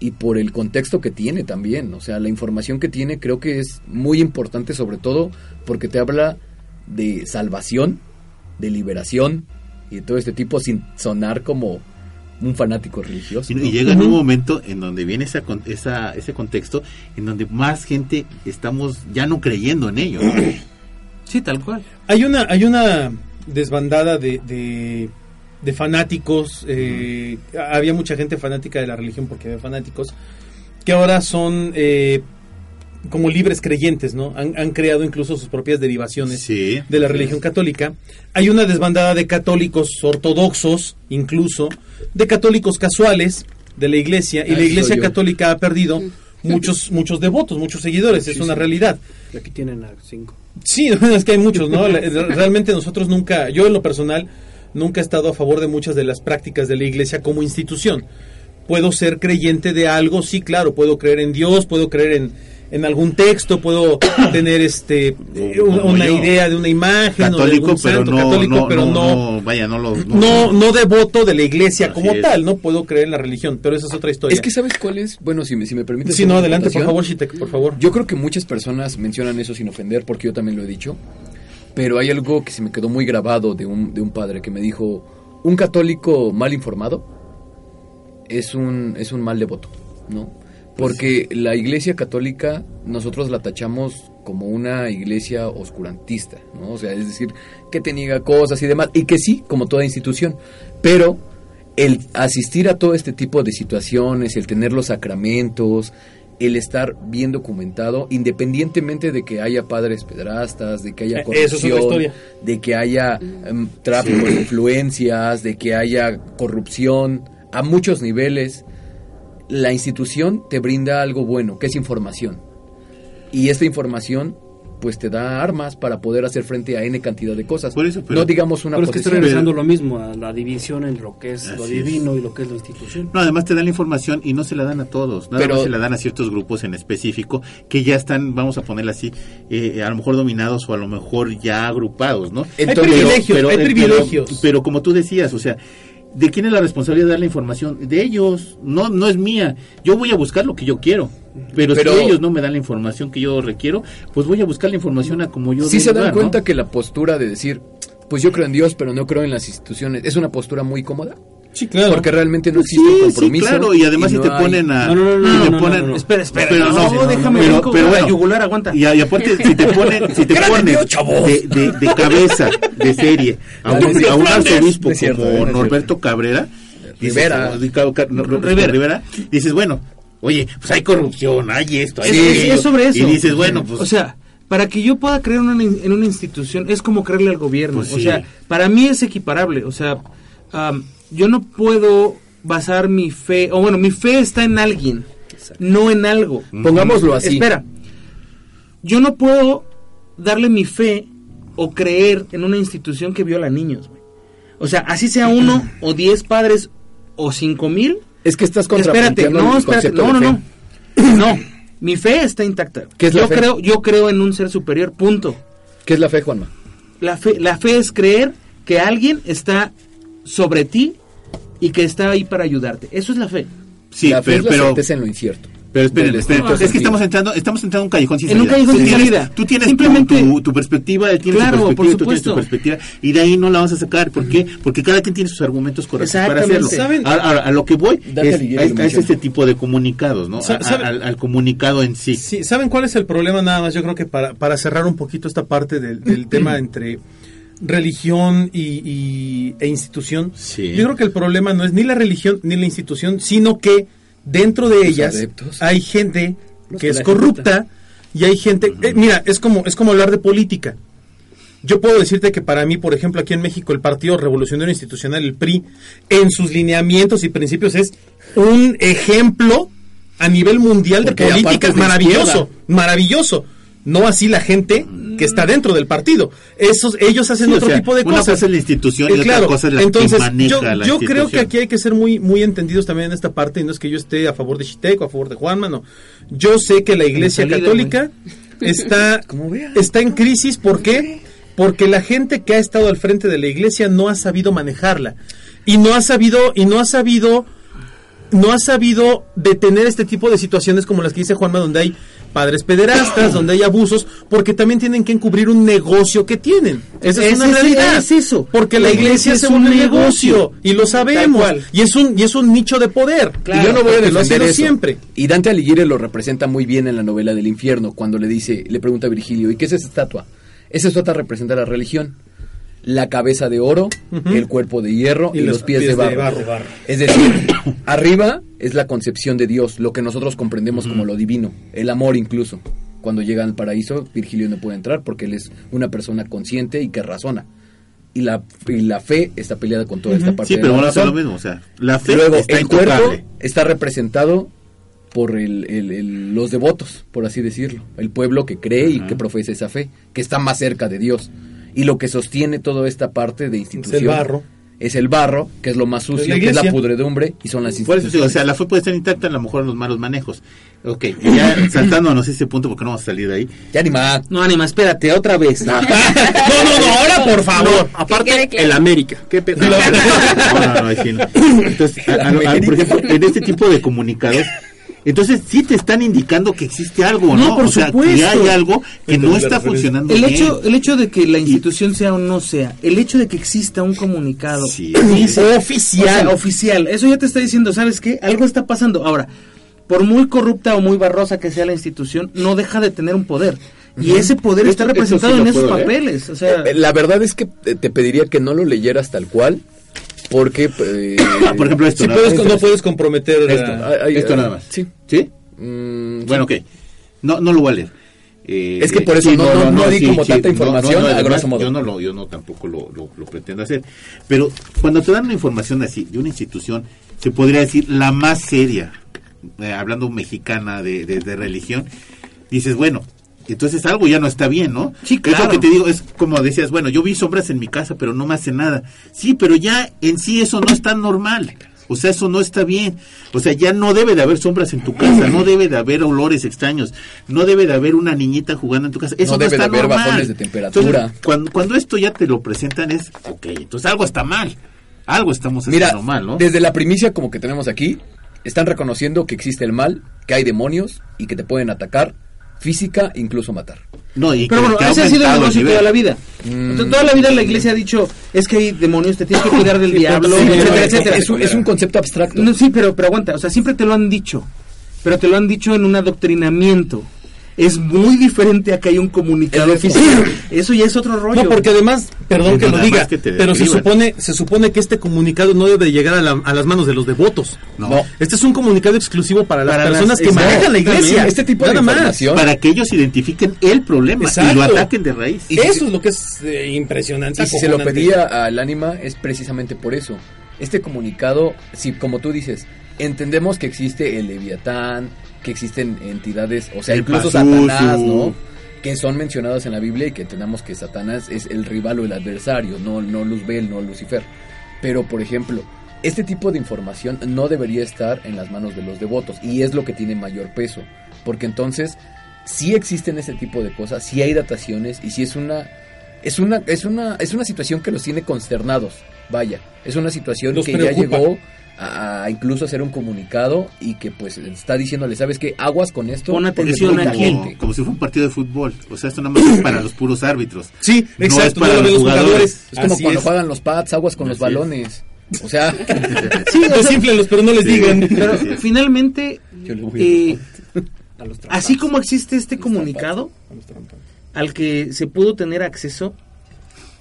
y por el contexto que tiene también. O sea, la información que tiene creo que es muy importante, sobre todo porque te habla de salvación, de liberación y de todo este tipo sin sonar como un fanático religioso. Y, ¿no? y llega en un momento en donde viene esa, con- esa, ese contexto en donde más gente estamos ya no creyendo en ello. ¿no? Sí, tal cual. Hay una, hay una desbandada de, de, de fanáticos. eh, Había mucha gente fanática de la religión porque había fanáticos que ahora son eh, como libres creyentes, ¿no? Han, han creado incluso sus propias derivaciones Sí. de la religión católica. Hay una desbandada de católicos ortodoxos, incluso, de católicos casuales de la iglesia, y Ah, la iglesia católica ha perdido muchos, muchos devotos, muchos seguidores, es una realidad. Y Aquí tienen a cinco. Sí, [laughs] es que hay muchos, ¿no? [laughs] Realmente nosotros nunca, yo en lo personal, nunca he estado a favor de muchas de las prácticas de la iglesia como institución. Puedo ser creyente de algo, sí, claro, puedo creer en Dios, puedo creer en, en algún texto, puedo [coughs] tener este una, idea de una imagen o de Católico, algún pero, santo no, católico, no, pero no, vaya, no lo... no, no devoto de la iglesia como es. tal, no puedo creer en la religión, pero esa es otra historia. Es que sabes cuál es, bueno, si me, si me permites. una no, adelante, por favor, Shitek, por favor. Yo creo que muchas personas mencionan eso sin ofender, porque yo también lo he dicho. Pero hay algo que se me quedó muy grabado de un, de un padre que me dijo: un católico mal informado es un, es un mal devoto, ¿no? Porque la iglesia católica nosotros la tachamos como una iglesia oscurantista, ¿no? O sea, es decir, que te niega cosas y demás, y que sí, como toda institución, pero el asistir a todo este tipo de situaciones, el tener los sacramentos, el estar bien documentado, independientemente de que haya padres pedrastas, de que haya Eh, es corrupción, de que haya em, tráfico de influencias, de que haya corrupción a muchos niveles, la institución te brinda algo bueno, que es información. Y esta información pues te da armas para poder hacer frente a N cantidad de cosas. Por eso, pero- no digamos una Pero es que está regresando lo mismo a la división entre lo que es lo es. divino y lo que es la institución. No, además te dan la información y no se la dan a todos, nada Pero- más se la dan a ciertos grupos en específico que ya están, vamos a ponerla así, eh, a lo mejor dominados o a lo mejor ya agrupados, ¿no? Hay Entonces- privilegios, hay pero- privilegios. pero como tú decías, o sea, ¿de quién es la responsabilidad de dar la información? De ellos, no, no es mía. Yo voy a buscar lo que yo quiero. Pero, Pero- si ellos no me dan la información que yo requiero, pues voy a buscar la información a como yo sí se dan dar, ¿no? cuenta que la postura de decir, pues yo creo en Dios, pero no creo en las instituciones, es una postura muy cómoda. Sí, claro. Porque realmente no Pues existe un compromiso. sí, claro, y además si no te hay- ponen a... No, no, no, no, si te no, no, ponen- no, no. Espera, espera. Pero no, no, déjame pero- brinco pero bueno. yugular, aguanta. Y, y aparte, si te ponen, [laughs] si te ponen de, de- de cabeza, de serie, [laughs] a un, a un arzobispo cierto, como. Norberto Cabrera, dices, Rivera. Rivera. Rivera, dices, bueno, oye, pues hay corrupción, hay esto, hay Es, sobre eso. Y dices, bueno, pues... O sea, para que yo pueda creer en una, en una institución es como creerle al gobierno. Pues O sí. sea, para mí es equiparable. O sea, yo no puedo basar mi fe, o bueno, mi fe está en alguien, no en algo. Pongámoslo así. Espera, yo no puedo darle mi fe o creer en una institución que viola niños. O sea, así sea uno o diez padres o cinco mil, Es que estás Espérate, no, espérate, no, no, no. [clears throat] No, mi fe está intacta. ¿Qué es la yo fe? creo, yo creo en un ser superior, punto. ¿Qué es la fe, Juanma? La fe, la fe es creer que alguien está sobre ti y que está ahí para ayudarte. Eso es la fe. sí, la fe pero, es la pero, certeza en lo incierto. pero esperen, esperen, es que estamos entrando, estamos entrando en un callejón sin En un salida. callejón Tú sin tienes- salida. Tú tienes Simplemente- tu, tu, tu perspectiva, él tiene Claro, su por perspectiva, tú tienes tu perspectiva, y de ahí no la vas a sacar. ¿Por qué? Porque cada quien tiene sus argumentos correctos para hacerlo. ¿Saben? A, a- a lo que voy es, a- a- es este tipo de comunicados, ¿no? Sa- A- a- ¿sabe? al, al comunicado en sí. Sí, ¿saben cuál es el problema nada más? Yo creo que para, para cerrar un poquito esta parte del, del [clears throat] tema entre religión y, y- e institución, Sí. yo creo que el problema no es ni la religión ni la institución, sino que dentro de ellas adeptos. hay gente Los que es corrupta y hay gente... eh, mira, es como, es como hablar de política. Yo puedo decirte que para mí, por ejemplo, aquí en México, el Partido Revolucionario Institucional, el PRI, en sus lineamientos y principios es un ejemplo a nivel mundial Porque de política. maravilloso, maravilloso. No así la gente que está dentro del partido. Esos, ellos hacen Sí, o otro sea, tipo de una cosas. cosa es la institución y Eh, otra claro, cosa es la entonces, que maneja yo, la yo creo que aquí hay que ser muy, muy entendidos también en esta parte, y no es que yo esté a favor de Chiteco, a favor de Juanma, no. Yo sé que la iglesia salida, católica está, [laughs] está en crisis, ¿por qué? Porque la gente que ha estado al frente de la iglesia no ha sabido manejarla. Y no ha sabido, y no ha sabido, no ha sabido detener este tipo de situaciones como las que dice Juanma, donde hay padres pederastas, [clears throat] donde hay abusos, porque también tienen que encubrir un negocio que tienen. Esa es Ese una es- realidad. es eso. Porque la, La iglesia, iglesia es es un negocio, negocio. y lo sabemos. Y es un y es un nicho de poder. y yo no voy a defender eso. siempre. Y Dante Alighieri lo representa muy bien en la novela del infierno, cuando le dice, le pregunta a Virgilio, ¿y qué es esa estatua? Esa estatua representa la religión. La cabeza de oro, el cuerpo de hierro y, los pies, de, barro. Es decir, [laughs] arriba es la concepción de Dios, lo que nosotros comprendemos como lo divino, el amor incluso. Cuando llega al paraíso, Virgilio no puede entrar porque él es una persona consciente y que razona. Y la, y la fe está peleada con toda esta parte Sí, de pero es lo mismo. O sea, la fe Luego, está el cuerpo está representado por el- el- el- los devotos, por así decirlo. El pueblo que cree y que profesa esa fe, que está más cerca de Dios. Y lo que sostiene toda esta parte de institución barro. Es el barro, que es lo más sucio, que es la pudredumbre, y son las Por eso digo, instituciones. o sea, la fe puede estar intacta, a lo mejor en los malos manejos. Ok, y ya saltándonos ese punto porque no vamos a salir de ahí. Ya ni más. No, Anima, espérate, otra vez. [laughs] No, no, no, ahora por favor. quede claro. El América. ¿Qué pe- No, no, no, no. [laughs] Entonces, a- a- a- por ejemplo, en este tipo de comunicados, entonces sí te están indicando que existe algo, ¿no? No, por o sea, que supuesto. hay algo que no Entonces, está funcionando El bien. hecho, el hecho de que la institución sea o no sea, el hecho de que exista un comunicado Sí. Oficial. o sea, oficial, eso ya te está diciendo, ¿sabes qué? Algo está pasando. Ahora, por muy corrupta o muy barrosa que sea la institución, no deja de tener un poder. Y ese poder Esto- está sí representado en esos papeles. O sea, Eh, La verdad es que eh, te pediría que no lo leyeras tal cual, porque... eh, Por ejemplo, esto, Si ¿no? puedes, no puedes comprometer Esto, a- esto nada más. Sí. ¿Sí? Mm, Bueno, ok. No, no lo voy a leer. Eh, Es que por eso no- no- no di como tanta información, a además, grosso modo. Yo no lo, yo no tampoco lo, lo, lo pretendo hacer. Pero cuando te dan una información así de una institución, se podría decir la más seria, eh, hablando mexicana de, de, de religión, dices, bueno, entonces algo ya no está bien, ¿no? Sí, Es claro. lo que te digo, es como decías, bueno, yo vi sombras en mi casa, pero no me hace nada. Sí, pero ya en sí eso no es tan normal. O sea, eso no está bien. O sea, ya no debe de haber sombras en tu casa, no debe de haber olores extraños, no debe de haber una niñita jugando en tu casa. Eso no, debe de está haber normal. bajones de temperatura. Entonces, cuando, cuando esto ya te lo presentan es, ok, entonces algo está mal. Algo estamos Mira, haciendo mal, ¿no? desde la primicia como que tenemos aquí, están reconociendo que existe el mal, que hay demonios y que te pueden atacar, física, incluso matar. No, y pero que- bueno, que ha ese ha sido el negocio toda la vida. Mm. Toda la vida la iglesia ha dicho, es que hay demonios, te tienes que cuidar del [laughs] diablo, Sí, etcétera, no, etcétera. Es un, es un concepto abstracto. No, sí, pero, pero aguanta, o sea, siempre te lo han dicho, pero te lo han dicho en un adoctrinamiento. Es muy diferente a que hay un comunicado oficial. Eso ya es otro rollo. No, porque además, perdón que lo diga, que pero se supone, se supone que este comunicado no debe llegar a, la- a las manos de los devotos. No. No. Este es un comunicado exclusivo para las Para las- personas que exacto, manejan la iglesia. también. Este tipo de Nada más. información Para que ellos identifiquen el problema y lo ataquen de raíz. Y Eso es lo que es eh, impresionante. Y si se lo pedía al ánima es precisamente por eso. Este comunicado, si como tú dices, entendemos que existe el Leviatán, que existen entidades, o sea, El incluso Pazuzu. Satanás, ¿no? Que son mencionadas en la Biblia y que entendamos que Satanás es el rival o el adversario, no, no Luzbel, no Lucifer. Pero, por ejemplo, este tipo de información no debería estar en las manos de los devotos y es lo que tiene mayor peso. Porque entonces, sí existen ese tipo de cosas, sí hay dataciones y sí es una es una, es una, es una situación que los tiene consternados. Vaya, es una situación Los que ya llegó a, a incluso hacer un comunicado y que pues está diciéndole, ¿sabes qué? Aguas con esto. Pon atención aquí. Como, gente". como si fuera un partido de fútbol. O sea, esto nada más es para los puros árbitros. Sí, No es exacto. para no lo ven los los jugadores. Es como Así cuando es. juegan los pads, aguas con los es. balones. O sea, [laughs] Sí, o sea, pero no les digan. pero es. finalmente, Yo le voy eh, A los así como existe este comunicado al que se pudo tener acceso,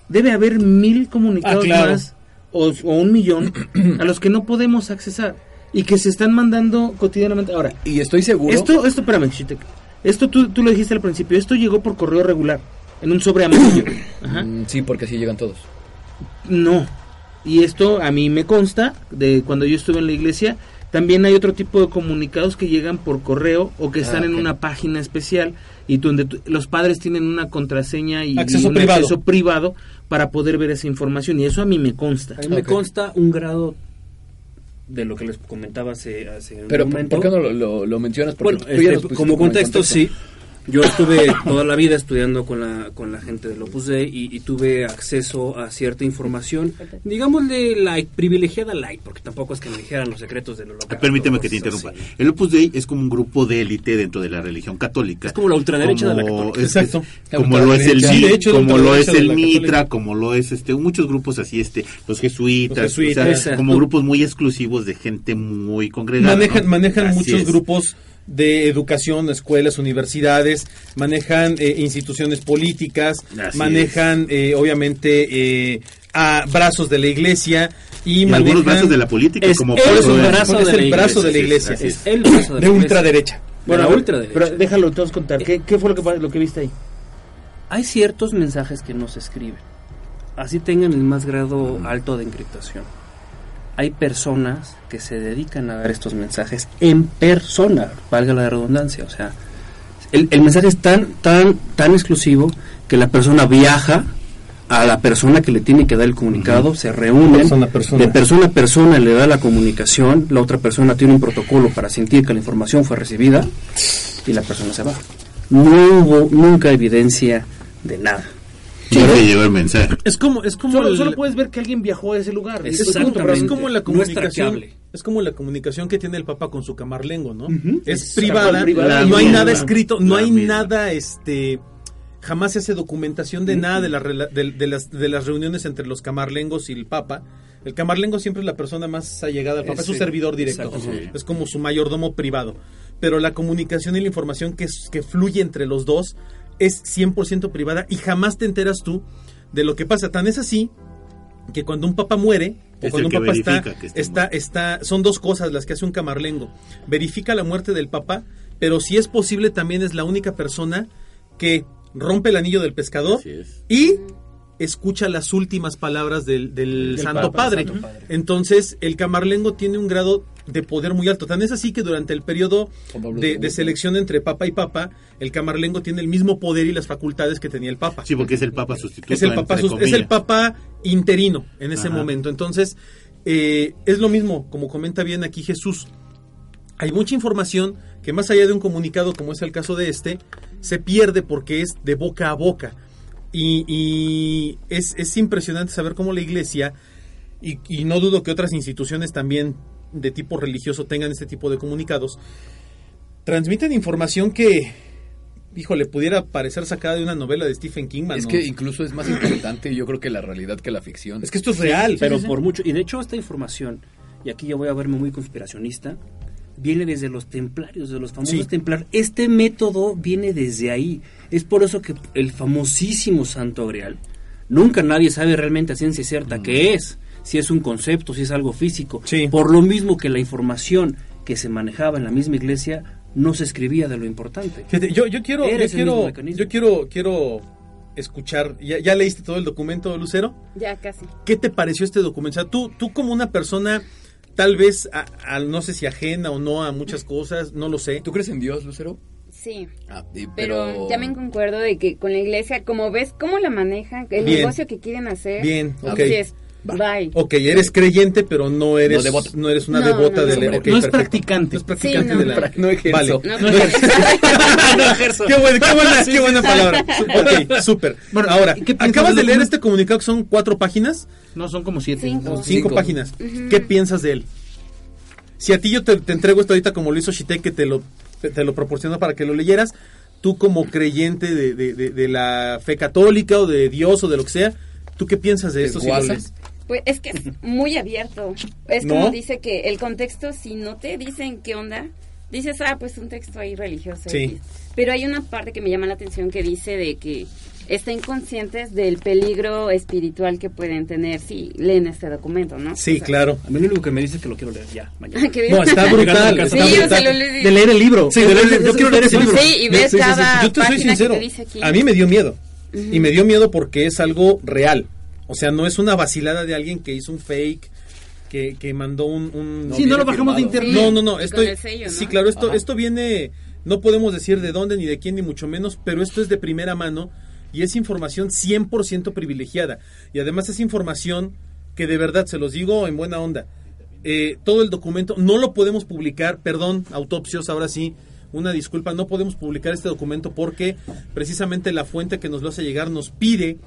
debe haber mil comunicados Ah, claro. más o, o un millón [clears throat] a los que no podemos accesar y que se están mandando cotidianamente. Ahora, y estoy seguro. esto, esto, espérame, Chitek. Esto tú, tú lo dijiste al principio, esto llegó por correo regular, en un sobre amarillo. [clears throat] Ajá. Sí, porque así llegan todos. No. Y esto a mí me consta de cuando yo estuve en la iglesia También hay otro tipo de comunicados que llegan por correo o que Ah, están en una página especial y donde los padres tienen una contraseña y, Acceso y un privado. acceso privado para poder ver esa información y eso a mí me consta. A mí me consta un grado de lo que les comentaba hace, hace un Pero, ¿por- momento. ¿por qué no lo, lo- lo mencionas? Porque Bueno, este, como contexto, sí. Yo estuve toda la vida estudiando con la, con la gente del Opus Dei y, y tuve acceso a cierta información, digámosle la privilegiada light, porque tampoco es que me dijeran los secretos del holocausto. Permíteme que te interrumpa. así. El Opus Dei es como un grupo de élite dentro de la religión católica. Es como la ultraderecha de la católica. es- Exacto. Como lo es el Sí, de hecho, como lo es de el Mitra, católica. como lo es este muchos grupos así este los jesuitas, Los jesuitas. o sea, Exacto. como grupos muy exclusivos de gente muy congregada. manejan ¿no? manejan Así muchos es. grupos de educación, escuelas, universidades, manejan eh, instituciones políticas, Así manejan eh, obviamente eh, a brazos de la iglesia y, y manejan algunos brazos de la política Es como el eso, de- brazo es de el la brazo de la iglesia, Es el brazo de la iglesia. ultraderecha. Bueno, ver, ultraderecha. Pero déjalo todos contar. ¿Qué, qué fue lo que, lo que viste ahí? Hay ciertos mensajes que no se escriben. Así tengan el más grado alto de encriptación. Hay personas que se dedican a dar estos mensajes en persona, valga la redundancia. O sea, el, el mensaje es tan, tan, tan exclusivo que la persona viaja a la persona que le tiene que dar el comunicado, se reúnen, Persona a persona. de persona a persona le da la comunicación, la otra persona tiene un protocolo para sentir que la información fue recibida y la persona se va. No hubo nunca evidencia de nada. Sí, que llegó el mensaje. Es como es como Solo, el- solo puedes ver que alguien viajó a ese lugar. es, Exactamente. como, es como la No es comunicación traqueable. es como la comunicación que tiene el Papa con su camarlengo, ¿no? Es Es privada, privada. no hay nada escrito, no La hay misma. nada este jamás se hace documentación de nada de, la rela- de, de las, de las reuniones entre los camarlengos y el Papa. El camarlengo siempre es la persona más allegada al Papa, es su Sí, servidor directo, exacto. Sí. es como su mayordomo privado. Pero la comunicación y la información que, que fluye entre los dos es 100% privada y jamás te enteras tú de lo que pasa. Tan es así que cuando un papa muere, o Es cuando un papa está, está, está, son dos cosas las que hace un camarlengo. Verifica la muerte del papa, pero si es posible también es la única persona que rompe el anillo del pescador y escucha las últimas palabras del, del Del Santo, Papa, Padre. Santo Padre. Entonces, el camarlengo tiene un grado de poder muy alto. Tan es así que durante el periodo de, selección entre papa y papa, el camarlengo tiene el mismo poder y las facultades que tenía el papa Sí, porque es el papa sustituto. es el papa es el papa interino en ese Ajá. momento entonces eh, es lo mismo como comenta bien aquí Jesús hay mucha información que más allá de un comunicado como es el caso de este se pierde porque es de boca a boca y, y es, es impresionante saber cómo la iglesia y, y no dudo que otras instituciones también de tipo religioso tengan este tipo de comunicados transmiten información que híjole pudiera parecer sacada de una novela de Stephen King Es que incluso es más importante, yo creo que la realidad que la ficción. Es que esto es real. Pero por mucho. Y de hecho, esta información, y aquí ya voy a verme muy conspiracionista, viene desde los templarios, de los famosos Sí. templarios. Este método viene desde ahí. Es por eso que el famosísimo Santo Grial, nunca nadie sabe realmente a ciencia cierta qué es. Si es un concepto, si es algo físico. Sí. Por lo mismo que la información que se manejaba en la misma iglesia no se escribía de lo importante. Fíjate, yo, yo quiero, yo quiero, yo quiero, quiero escuchar. ¿Ya, ya leíste todo el documento, Lucero? Ya casi. ¿Qué te pareció este documento? O sea, tú, tú como una persona, tal vez, a- a- no sé si ajena o no a muchas cosas, no lo sé. ¿Tú crees en Dios, Lucero? Sí. Ah, y- Pero, pero... también concuerdo de que con la iglesia, como ves cómo la manejan, el Bien. negocio que quieren hacer. Bien, ok. así es. Va. Bye. Ok, eres creyente, pero no eres, No no eres una No, devota no, de no. la... No ok, es practicante. No es practicante Sí, no. de la... No ejerzo. Vale. No, Qué, buena, qué, buena, qué [laughs] buena palabra. Ok, súper. Bueno, Ahora, ¿y qué piensas acabas de leer este comunicado que son cuatro páginas. No, son como siete. Cinco. Cinco, Cinco. páginas. Ujú. ¿Qué piensas de él? Si a ti yo te, te entrego esto ahorita como lo hizo Shite, que te lo, te, lo proporcionó para que lo leyeras, tú como creyente de, de- de- de la fe católica o de Dios o de lo que sea, ¿tú qué piensas de ¿Es esto? si lo guasa? lees? Pues es que es muy abierto. Es ¿No? como dice que el contexto, si no te dicen qué onda, dices, ah, pues un texto ahí religioso. Sí. Pero hay una parte que me llama la atención que dice de que estén conscientes del peligro espiritual que pueden tener si leen este documento, ¿no? Sí, O sea, claro. A mí lo único que me dice es que lo quiero leer ya, mañana. [laughs] No, está brutal. Llegando a está Sí, lo leí. De leer el libro. Sí, de leer- yo quiero leer ese libro. Sí, y ves Sí, sí, sí. cada Yo te soy sincero. que te dice aquí. A mí me dio miedo. Y me dio miedo porque es algo real. O sea, no es una vacilada de alguien que hizo un fake. que, que mandó un... sí, no lo bajamos de internet. No, no, no, esto, con el sello, ¿no? sí, claro, esto, Ajá. esto viene, no podemos decir de dónde ni de quién ni mucho menos, pero esto es de primera mano y es información 100% privilegiada y además es información que de verdad se los digo en buena onda. Eh, todo el documento no lo podemos publicar, perdón, autopsios, ahora sí, una disculpa, no podemos publicar este documento porque precisamente la fuente que nos lo hace llegar nos pide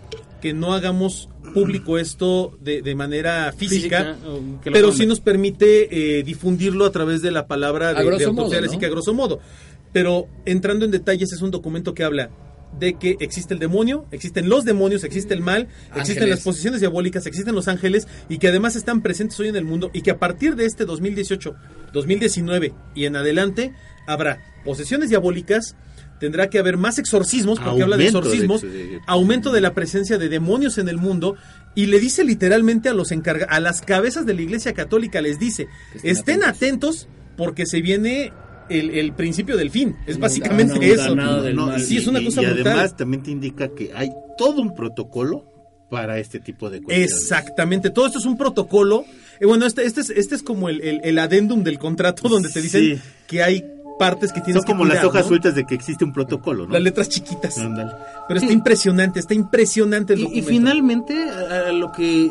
que no hagamos público esto de, de manera física, pero sí nos permite eh, difundirlo a través de la palabra de, A de autopsia, modo, así que a grosso modo. Pero entrando en detalles, es un documento que habla de que existe el demonio, existen los demonios, existe el mal, existen las posiciones diabólicas, existen los ángeles y que además están presentes hoy en el mundo y que a partir de este 2018, 2019 y en adelante habrá posesiones diabólicas, tendrá que haber más exorcismos, porque habla de exorcismos, de- aumento de la presencia de demonios en el mundo y le dice literalmente a los encarga a las cabezas de la Iglesia Católica les dice, estén estén atentos. atentos porque se viene el, el principio del fin. Es No, básicamente no, eso. nada del No. Sí, es una y- cosa y brutal. además también te indica que hay todo un protocolo para este tipo de cuestiones. Exactamente, todo esto es un protocolo. Eh, bueno, este, este, es, este es como el, el, el adendum del contrato donde te dicen Sí. que hay partes que tienes Son como que las cuidar, hojas ¿no? sueltas de que existe un protocolo, ¿no? Las letras chiquitas. Ándale. Pero está Sí. impresionante, está impresionante el Y, y documento. finalmente a, a lo que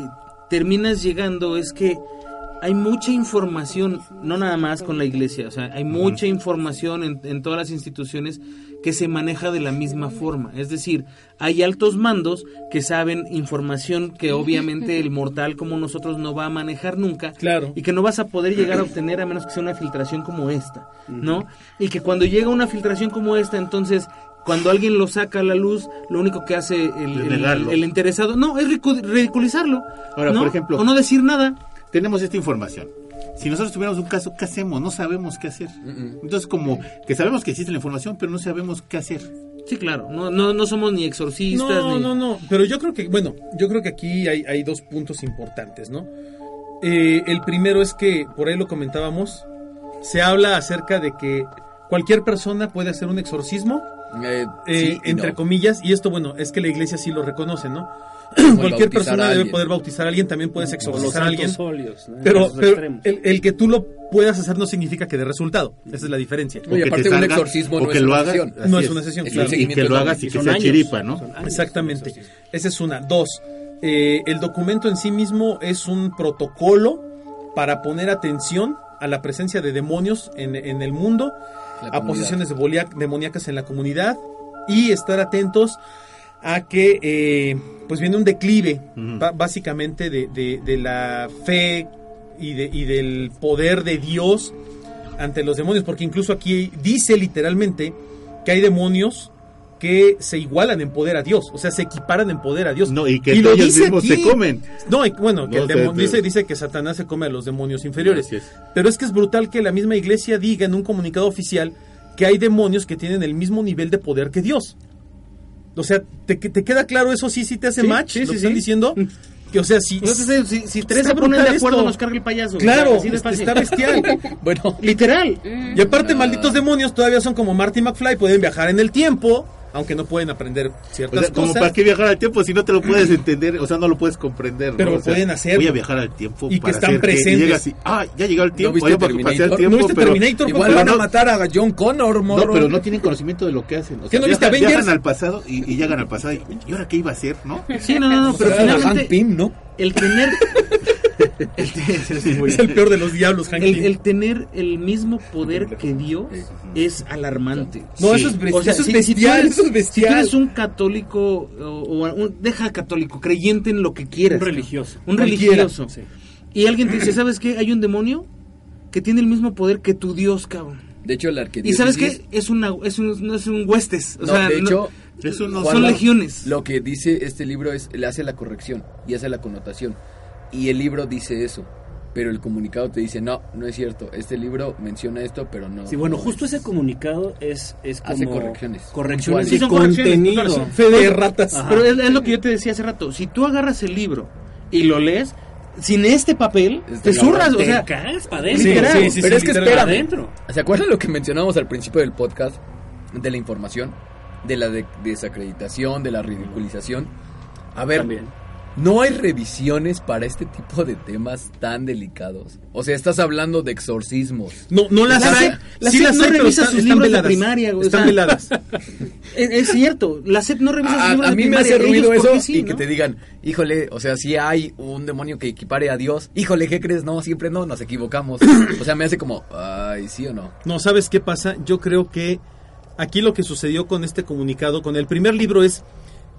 terminas llegando es que hay mucha información, no nada más con la iglesia, o sea, hay mucha información en, en todas las instituciones que se maneja de la misma forma. Es decir, hay altos mandos que saben información que [laughs] obviamente el mortal como nosotros no va a manejar nunca. Claro. Y que no vas a poder llegar a obtener a menos que sea una filtración como esta, ¿no? Y que cuando llega una filtración como esta, entonces cuando alguien lo saca a la luz, lo único que hace el, interesado, no, es ridiculizarlo. Ahora, ¿no? por ejemplo- O no decir nada. Tenemos esta información. Si nosotros tuviéramos un caso, ¿qué hacemos? No sabemos qué hacer. Entonces, como que sabemos que existe la información, pero no sabemos qué hacer. Sí, claro, no, no, no somos ni exorcistas, No, ni... no, no. Pero yo creo que, bueno, yo creo que aquí hay, hay dos puntos importantes, ¿no? Eh, el primero es que, por ahí lo comentábamos, se habla acerca de que cualquier persona puede hacer un exorcismo, Eh, eh, sí entre no. comillas, y esto, bueno, es que la iglesia sí lo reconoce, ¿no? [clears throat] Cualquier persona debe poder bautizar a alguien, también puedes exorcizar a alguien. santos óleos, ¿no? Pero, el, el que tú lo puedas hacer no significa que dé resultado. Esa es la diferencia. O que aparte te un exorcismo o no que es lo una hagas, No es una sesión, Es claro. Y que lo hagas y que sea años, chiripa, ¿no? Exactamente. Esa es una. Dos, eh, el documento en sí mismo es un protocolo para poner atención a la presencia de demonios en, en el mundo, La a comunidad. posiciones demoníacas en la comunidad y estar atentos a que eh, pues viene un declive básicamente de, de- de la fe y, de, y del poder de Dios ante los demonios, porque incluso aquí dice literalmente que hay demonios que se igualan en poder a Dios, o sea, se equiparan en poder a Dios. No, y que lo ellos mismos se comen. No, y bueno, que el sé, demo- pero- dice, dice que Satanás se come a los demonios inferiores. Pero es que es brutal que la misma iglesia diga en un comunicado oficial que hay demonios que tienen el mismo nivel de poder que Dios. O sea, ¿te, te queda claro eso? ¿Sí, sí te hace Sí, match? sí, ¿Lo sí, que están diciendo? [laughs] Que, o sea, sí. Entonces, si, si tres se ponen de acuerdo, esto. nos carga el payaso. Claro, O sea, así de fácil. está bestial. [laughs] Bueno, Literal. Y aparte, malditos demonios todavía son como Marty McFly, pueden viajar en el tiempo, aunque no pueden aprender O ciertas sea, como cosas. para qué viajar al tiempo si no te lo puedes entender, o sea, no lo puedes comprender. ¿no? Pero O sea, pueden hacerlo. Voy a viajar al tiempo Y que están hacer presentes. llegas y, ah, ya llegó el tiempo, viste pasé el Terminator? tiempo, ¿No viste pero, Terminator? igual Pero van a no- matar a John Connor, morro. No, pero no tienen conocimiento de lo que hacen. O ¿Qué sea, no viste viajan, Avengers? viajan al pasado y, y llegan al pasado. Y, ¿y ahora qué iba a hacer, no? Sí, no, no, no, pero finalmente Pym, ¿no? el tener [laughs] el, Es el peor de los diablos, Hank el, Pym. el tener el mismo poder que Dios es alarmante. No, Sí. eso es, bes- O sea, eso es si- si tú bestial, eres- eso es Si tú bestial. eres un católico, o, o un, deja católico, creyente en lo que quieras. Un religioso. Un Cualquiera. religioso. Sí. Y alguien te dice, ¿sabes qué? Hay un demonio que tiene el mismo poder que tu Dios, cabrón. De hecho, la Y arquidiócesis... ¿sabes qué? Es, una, es, un, no es un huestes. O No, sea, de no- hecho, Eso no Juan, son lo- legiones. Lo que dice este libro es, le hace la corrección y hace la connotación. Y el libro dice eso, pero el comunicado te dice, no, no es cierto. Este libro menciona esto, pero no. Sí, bueno, no justo es". ese comunicado es, es como... Hace correcciones. Correcciones Sí, de son correcciones, contenido. son Fe de ratas. Ajá. Pero es, es lo que yo te decía hace rato. Si tú agarras el libro y lo lees, sin este papel, Este te zurras. O Te sea, caes para adentro. sí, sí, Pero sí, es que adentro. ¿Se acuerdan lo que mencionamos al principio del podcast? De la información, de la de- desacreditación, de la ridiculización. A ver, También. No hay revisiones para este tipo de temas tan delicados. O sea, estás hablando de exorcismos. No, no las La hay. La sí SEP las no revisa sus libros de veladas. primaria, güey, o Están veladas. [laughs] Es, es cierto, la SEP no revisa sus A, libros a de mí me hace ruido Ellos, ¿por eso sí, y que te digan, híjole, o sea, si hay un demonio que equipare a Dios, híjole, ¿qué crees? No, siempre no, nos equivocamos. [coughs] O sea, me hace como, ay, sí o no. No, ¿sabes qué pasa? Yo creo que aquí lo que sucedió con este comunicado, con el primer libro es,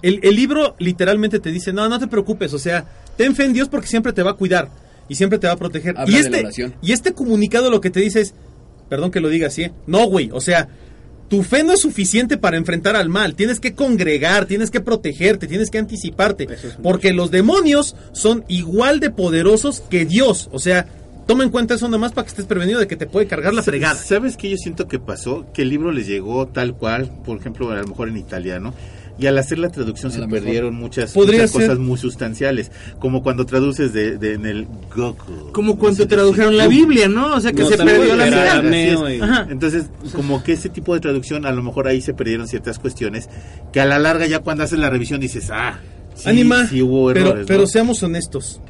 el, el libro literalmente te dice, no, no te preocupes, o sea, ten fe en Dios porque siempre te va a cuidar y siempre te va a proteger. Habla y, este, y este comunicado lo que te dice es, perdón que lo diga así, ¿eh? no, güey, o sea, tu fe no es suficiente para enfrentar al mal, tienes que congregar, tienes que protegerte, tienes que anticiparte, porque los demonios son igual de poderosos que Dios, o sea, toma en cuenta eso nomás para que estés prevenido de que te puede cargar la fregada. ¿Sabes qué yo siento que pasó? Que el libro les llegó tal cual, por ejemplo, a lo mejor en italiano. Y al hacer la traducción A se perdieron muchas, muchas cosas muy sustanciales. Como cuando traduces de, de- en el Goku. Como cuando tradujeron la Biblia, ¿no? O sea, que No, se perdió la Ajá. Entonces, como que ese tipo de traducción, a lo mejor ahí se perdieron ciertas cuestiones, que a la larga ya cuando haces la revisión dices, ah, sí, Anima, sí hubo pero, errores. pero ¿no? seamos honestos.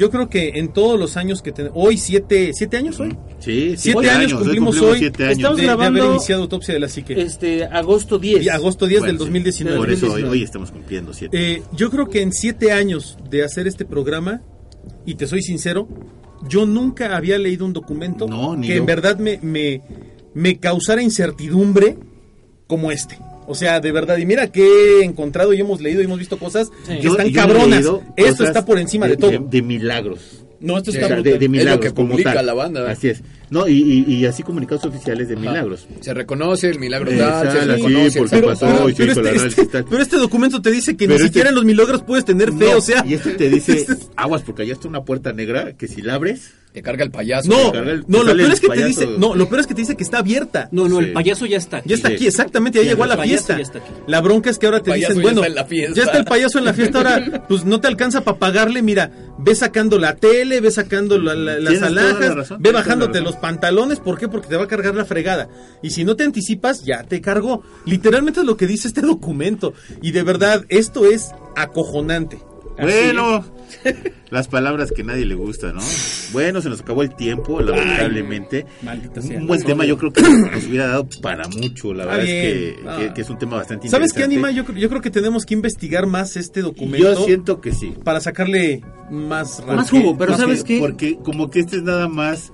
Yo creo que en todos los años que tenemos, hoy siete, siete años hoy, Sí, siete años, cumplimos hoy, siete años. Estamos de, de grabando- haber iniciado autopsia de la psique. Este, agosto 10. Y agosto 10 Bueno, del sí, 2019. Por eso hoy, 2019. hoy estamos cumpliendo siete. Eh, yo creo que en siete años de hacer este programa, y te soy sincero, yo nunca había leído un documento No, que yo. en verdad me, me, me causara incertidumbre como este. O sea, de verdad, y mira que he encontrado y hemos leído y hemos visto cosas que Yo- están yo cabronas. Esto está por encima de, todo. De, milagros. no, esto O está de, de milagros. que como publica tal. la banda. Así es. No, y, y, y así comunicados oficiales de milagros. Se reconoce el milagro tal, se reconoce el porque santo pasó, y se hizo este, este- tal. pero este documento te dice que Pero ni siquiera este- en los milagros puedes tener fe, No, o sea. Y este te dice, [laughs] aguas, porque allá está una puerta negra que si la abres, Te carga el payaso. No, el- no, lo peor es que te dice, no, lo peor es que te dice que está abierta. No, no, Sí. el payaso ya está aquí. Ya está aquí, exactamente, ya llegó a la fiesta. ya está aquí. La bronca es que ahora te dicen, ya bueno, está en la fiesta. ya está el payaso en la fiesta, ahora [laughs] pues no te alcanza para pagarle, mira, ve sacando la tele, ve sacando la- la- las la alhajas, ve bajándote los pantalones, ¿por qué? Porque te va a cargar la fregada. Y si no te anticipas, ya te cargó. Literalmente es lo que dice este documento. Y de verdad, esto es acojonante. Bueno, las palabras que a nadie le gusta, ¿no? Bueno, se nos acabó el tiempo, lamentablemente. maldita un sea. buen tema, yo creo que nos hubiera dado para mucho, la verdad bien. es que, Ah. que- que es un tema bastante ¿Sabes qué, interesante. Anima? Yo, creo- yo creo que tenemos que investigar más este documento Yo siento que sí. para sacarle más Más jugo, pero Más ¿sabes jugo. qué? Porque como que este es nada más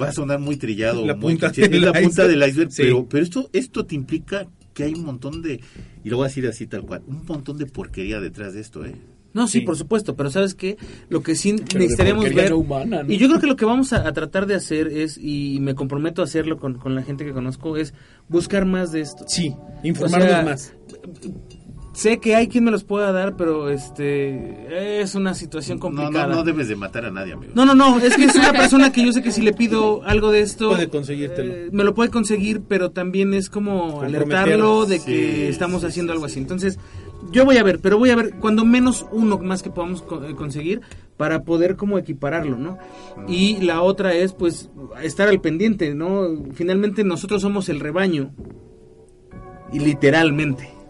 va a sonar muy trillado, La muy punta del es la punta del iceberg, Sí. pero pero esto esto te implica que hay un montón de y lo voy a decir así tal cual, un montón de porquería detrás de esto, ¿eh? No, sí, Sí. por supuesto, pero ¿sabes qué? Lo que sí necesitaríamos porquería ver... no humana, ¿no? Y yo creo que lo que vamos a, a tratar de hacer es, y me comprometo a hacerlo con, con la gente que conozco, es buscar más de esto. Sí, informarnos O sea, más. Sé que hay quien me los pueda dar, pero este es una situación No, complicada. no, no debes de matar a nadie, amigo. No, no, no, es que es una persona que yo sé que si le pido algo de esto... Puede conseguírtelo. eh, me lo puede conseguir, pero también es como alertarlo de Sí, que estamos sí, haciendo sí, algo sí. así. Entonces, yo voy a ver, pero voy a ver cuando menos uno más que podamos eh, conseguir para poder como equipararlo, ¿no? Y la otra es, pues, estar al pendiente, ¿no? Finalmente nosotros somos el rebaño. Y literalmente.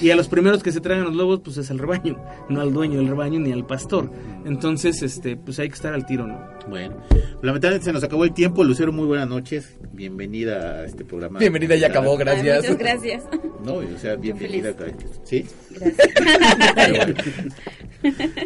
Y a los primeros que se traen los lobos, pues es el rebaño, no al dueño del rebaño ni al pastor. Entonces, este, pues hay que estar al tiro, ¿no? Bueno, lamentablemente se nos acabó el tiempo, Lucero, muy buenas noches. Bienvenida a este programa. Bienvenida, ya acabó, Ay, gracias. muchas gracias. No, o sea, bienvenida. ¿Sí? Gracias.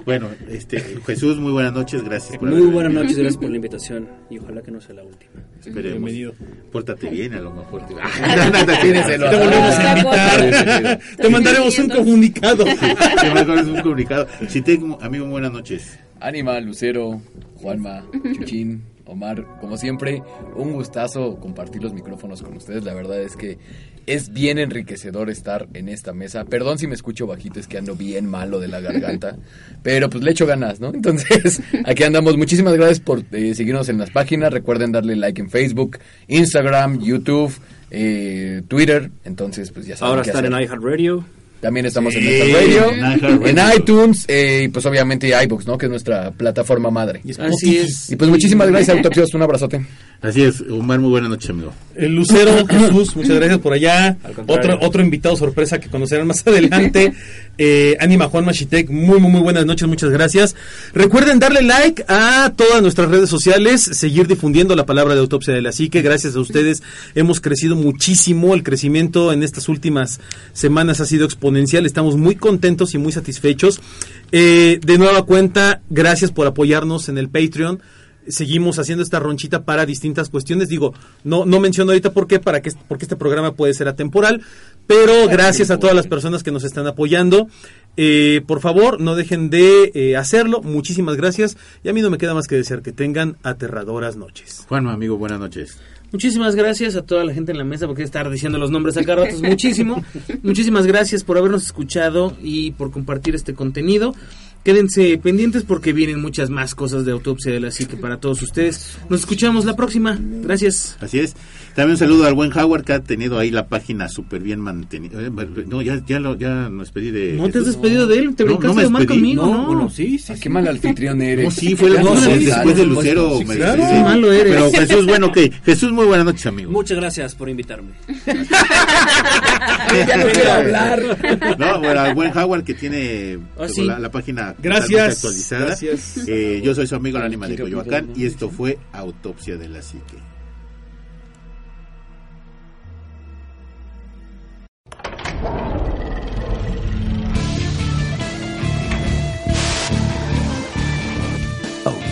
Bueno, este Jesús, muy buenas noches, gracias por Muy haber buenas noches, gracias por la invitación y ojalá que no sea la última. Esperemos. Bienvenido. Pórtate bien, a lo mejor. A [laughs] Te volvemos a invitar. Te mandaremos un comunicado. Te mando un comunicado. Si tengo, amigo, buenas noches. Ánima, Lucero, Juanma, Chuchín, Omar, como siempre, un gustazo compartir los micrófonos con ustedes. La verdad es que es bien enriquecedor estar en esta mesa. Perdón si me escucho bajito, es que ando bien malo de la garganta, [laughs] pero pues le echo ganas, ¿no? Entonces, [laughs] aquí andamos. Muchísimas gracias por eh, seguirnos en las páginas. Recuerden darle like en Facebook, Instagram, YouTube, eh, Twitter. Entonces, pues ya saben Ahora qué están hacer. en iHeartRadio. También estamos Sí, en iHeartRadio, en iHeartRadio. en iTunes eh, y pues obviamente iBooks, ¿no? Que es nuestra plataforma madre. Así es. Y pues muchísimas gracias, [laughs] Autopsios. Un abrazote. Así es, Omar, muy buenas noches, amigo. El Lucero, [laughs] Jesús, muchas gracias por allá. Al contrario. Otro, otro invitado sorpresa que conocerán más [laughs] adelante. eh, Anima Juan Machitek, muy, muy, muy buenas noches, muchas gracias. Recuerden darle like a todas nuestras redes sociales, seguir difundiendo la palabra de autopsia de la psique. Gracias a ustedes hemos crecido muchísimo. El crecimiento en estas últimas semanas ha sido exponencial. Estamos muy contentos y muy satisfechos. Eh, de nueva cuenta, gracias por apoyarnos en el Patreon seguimos haciendo esta ronchita para distintas cuestiones. Digo, no, no menciono ahorita por qué, para que, porque este programa puede ser atemporal, pero gracias a todas las personas que nos están apoyando. Eh, por favor, no dejen de eh, hacerlo. Muchísimas gracias. Y a mí no me queda más que desear que tengan aterradoras noches. Juan, amigo, buenas noches. Muchísimas gracias a toda la gente en la mesa porque estar diciendo los nombres acá ratos muchísimo. Muchísimas gracias por habernos escuchado y por compartir este contenido. Quédense pendientes porque vienen muchas más cosas de autopsia de la psique para todos ustedes. Nos escuchamos la próxima. Gracias. Así es. También un saludo al buen Howard que ha tenido ahí la página súper bien mantenida. Eh, No, ya, ya, lo, ya me despedí de... ¿No te has despedido de él? ¿Te No, brincaste no me de mal conmigo? No, No, bueno, sí, sí. Ah, sí. qué mal anfitrión eres. No, sí, fue [laughs] no, no sí, sé, después de Lucero. sí, me claro. malo eres. Pero Jesús, bueno, ok. Jesús, muy buenas noches, amigo. Muchas gracias por invitarme. [laughs] Ya no quiero hablar. No, bueno, al buen Howard que tiene Ah, pues, sí. la, la página Gracias. actualizada. Gracias. Eh, yo soy su amigo el ánima de Coyoacán y esto fue Autopsia de la Psique.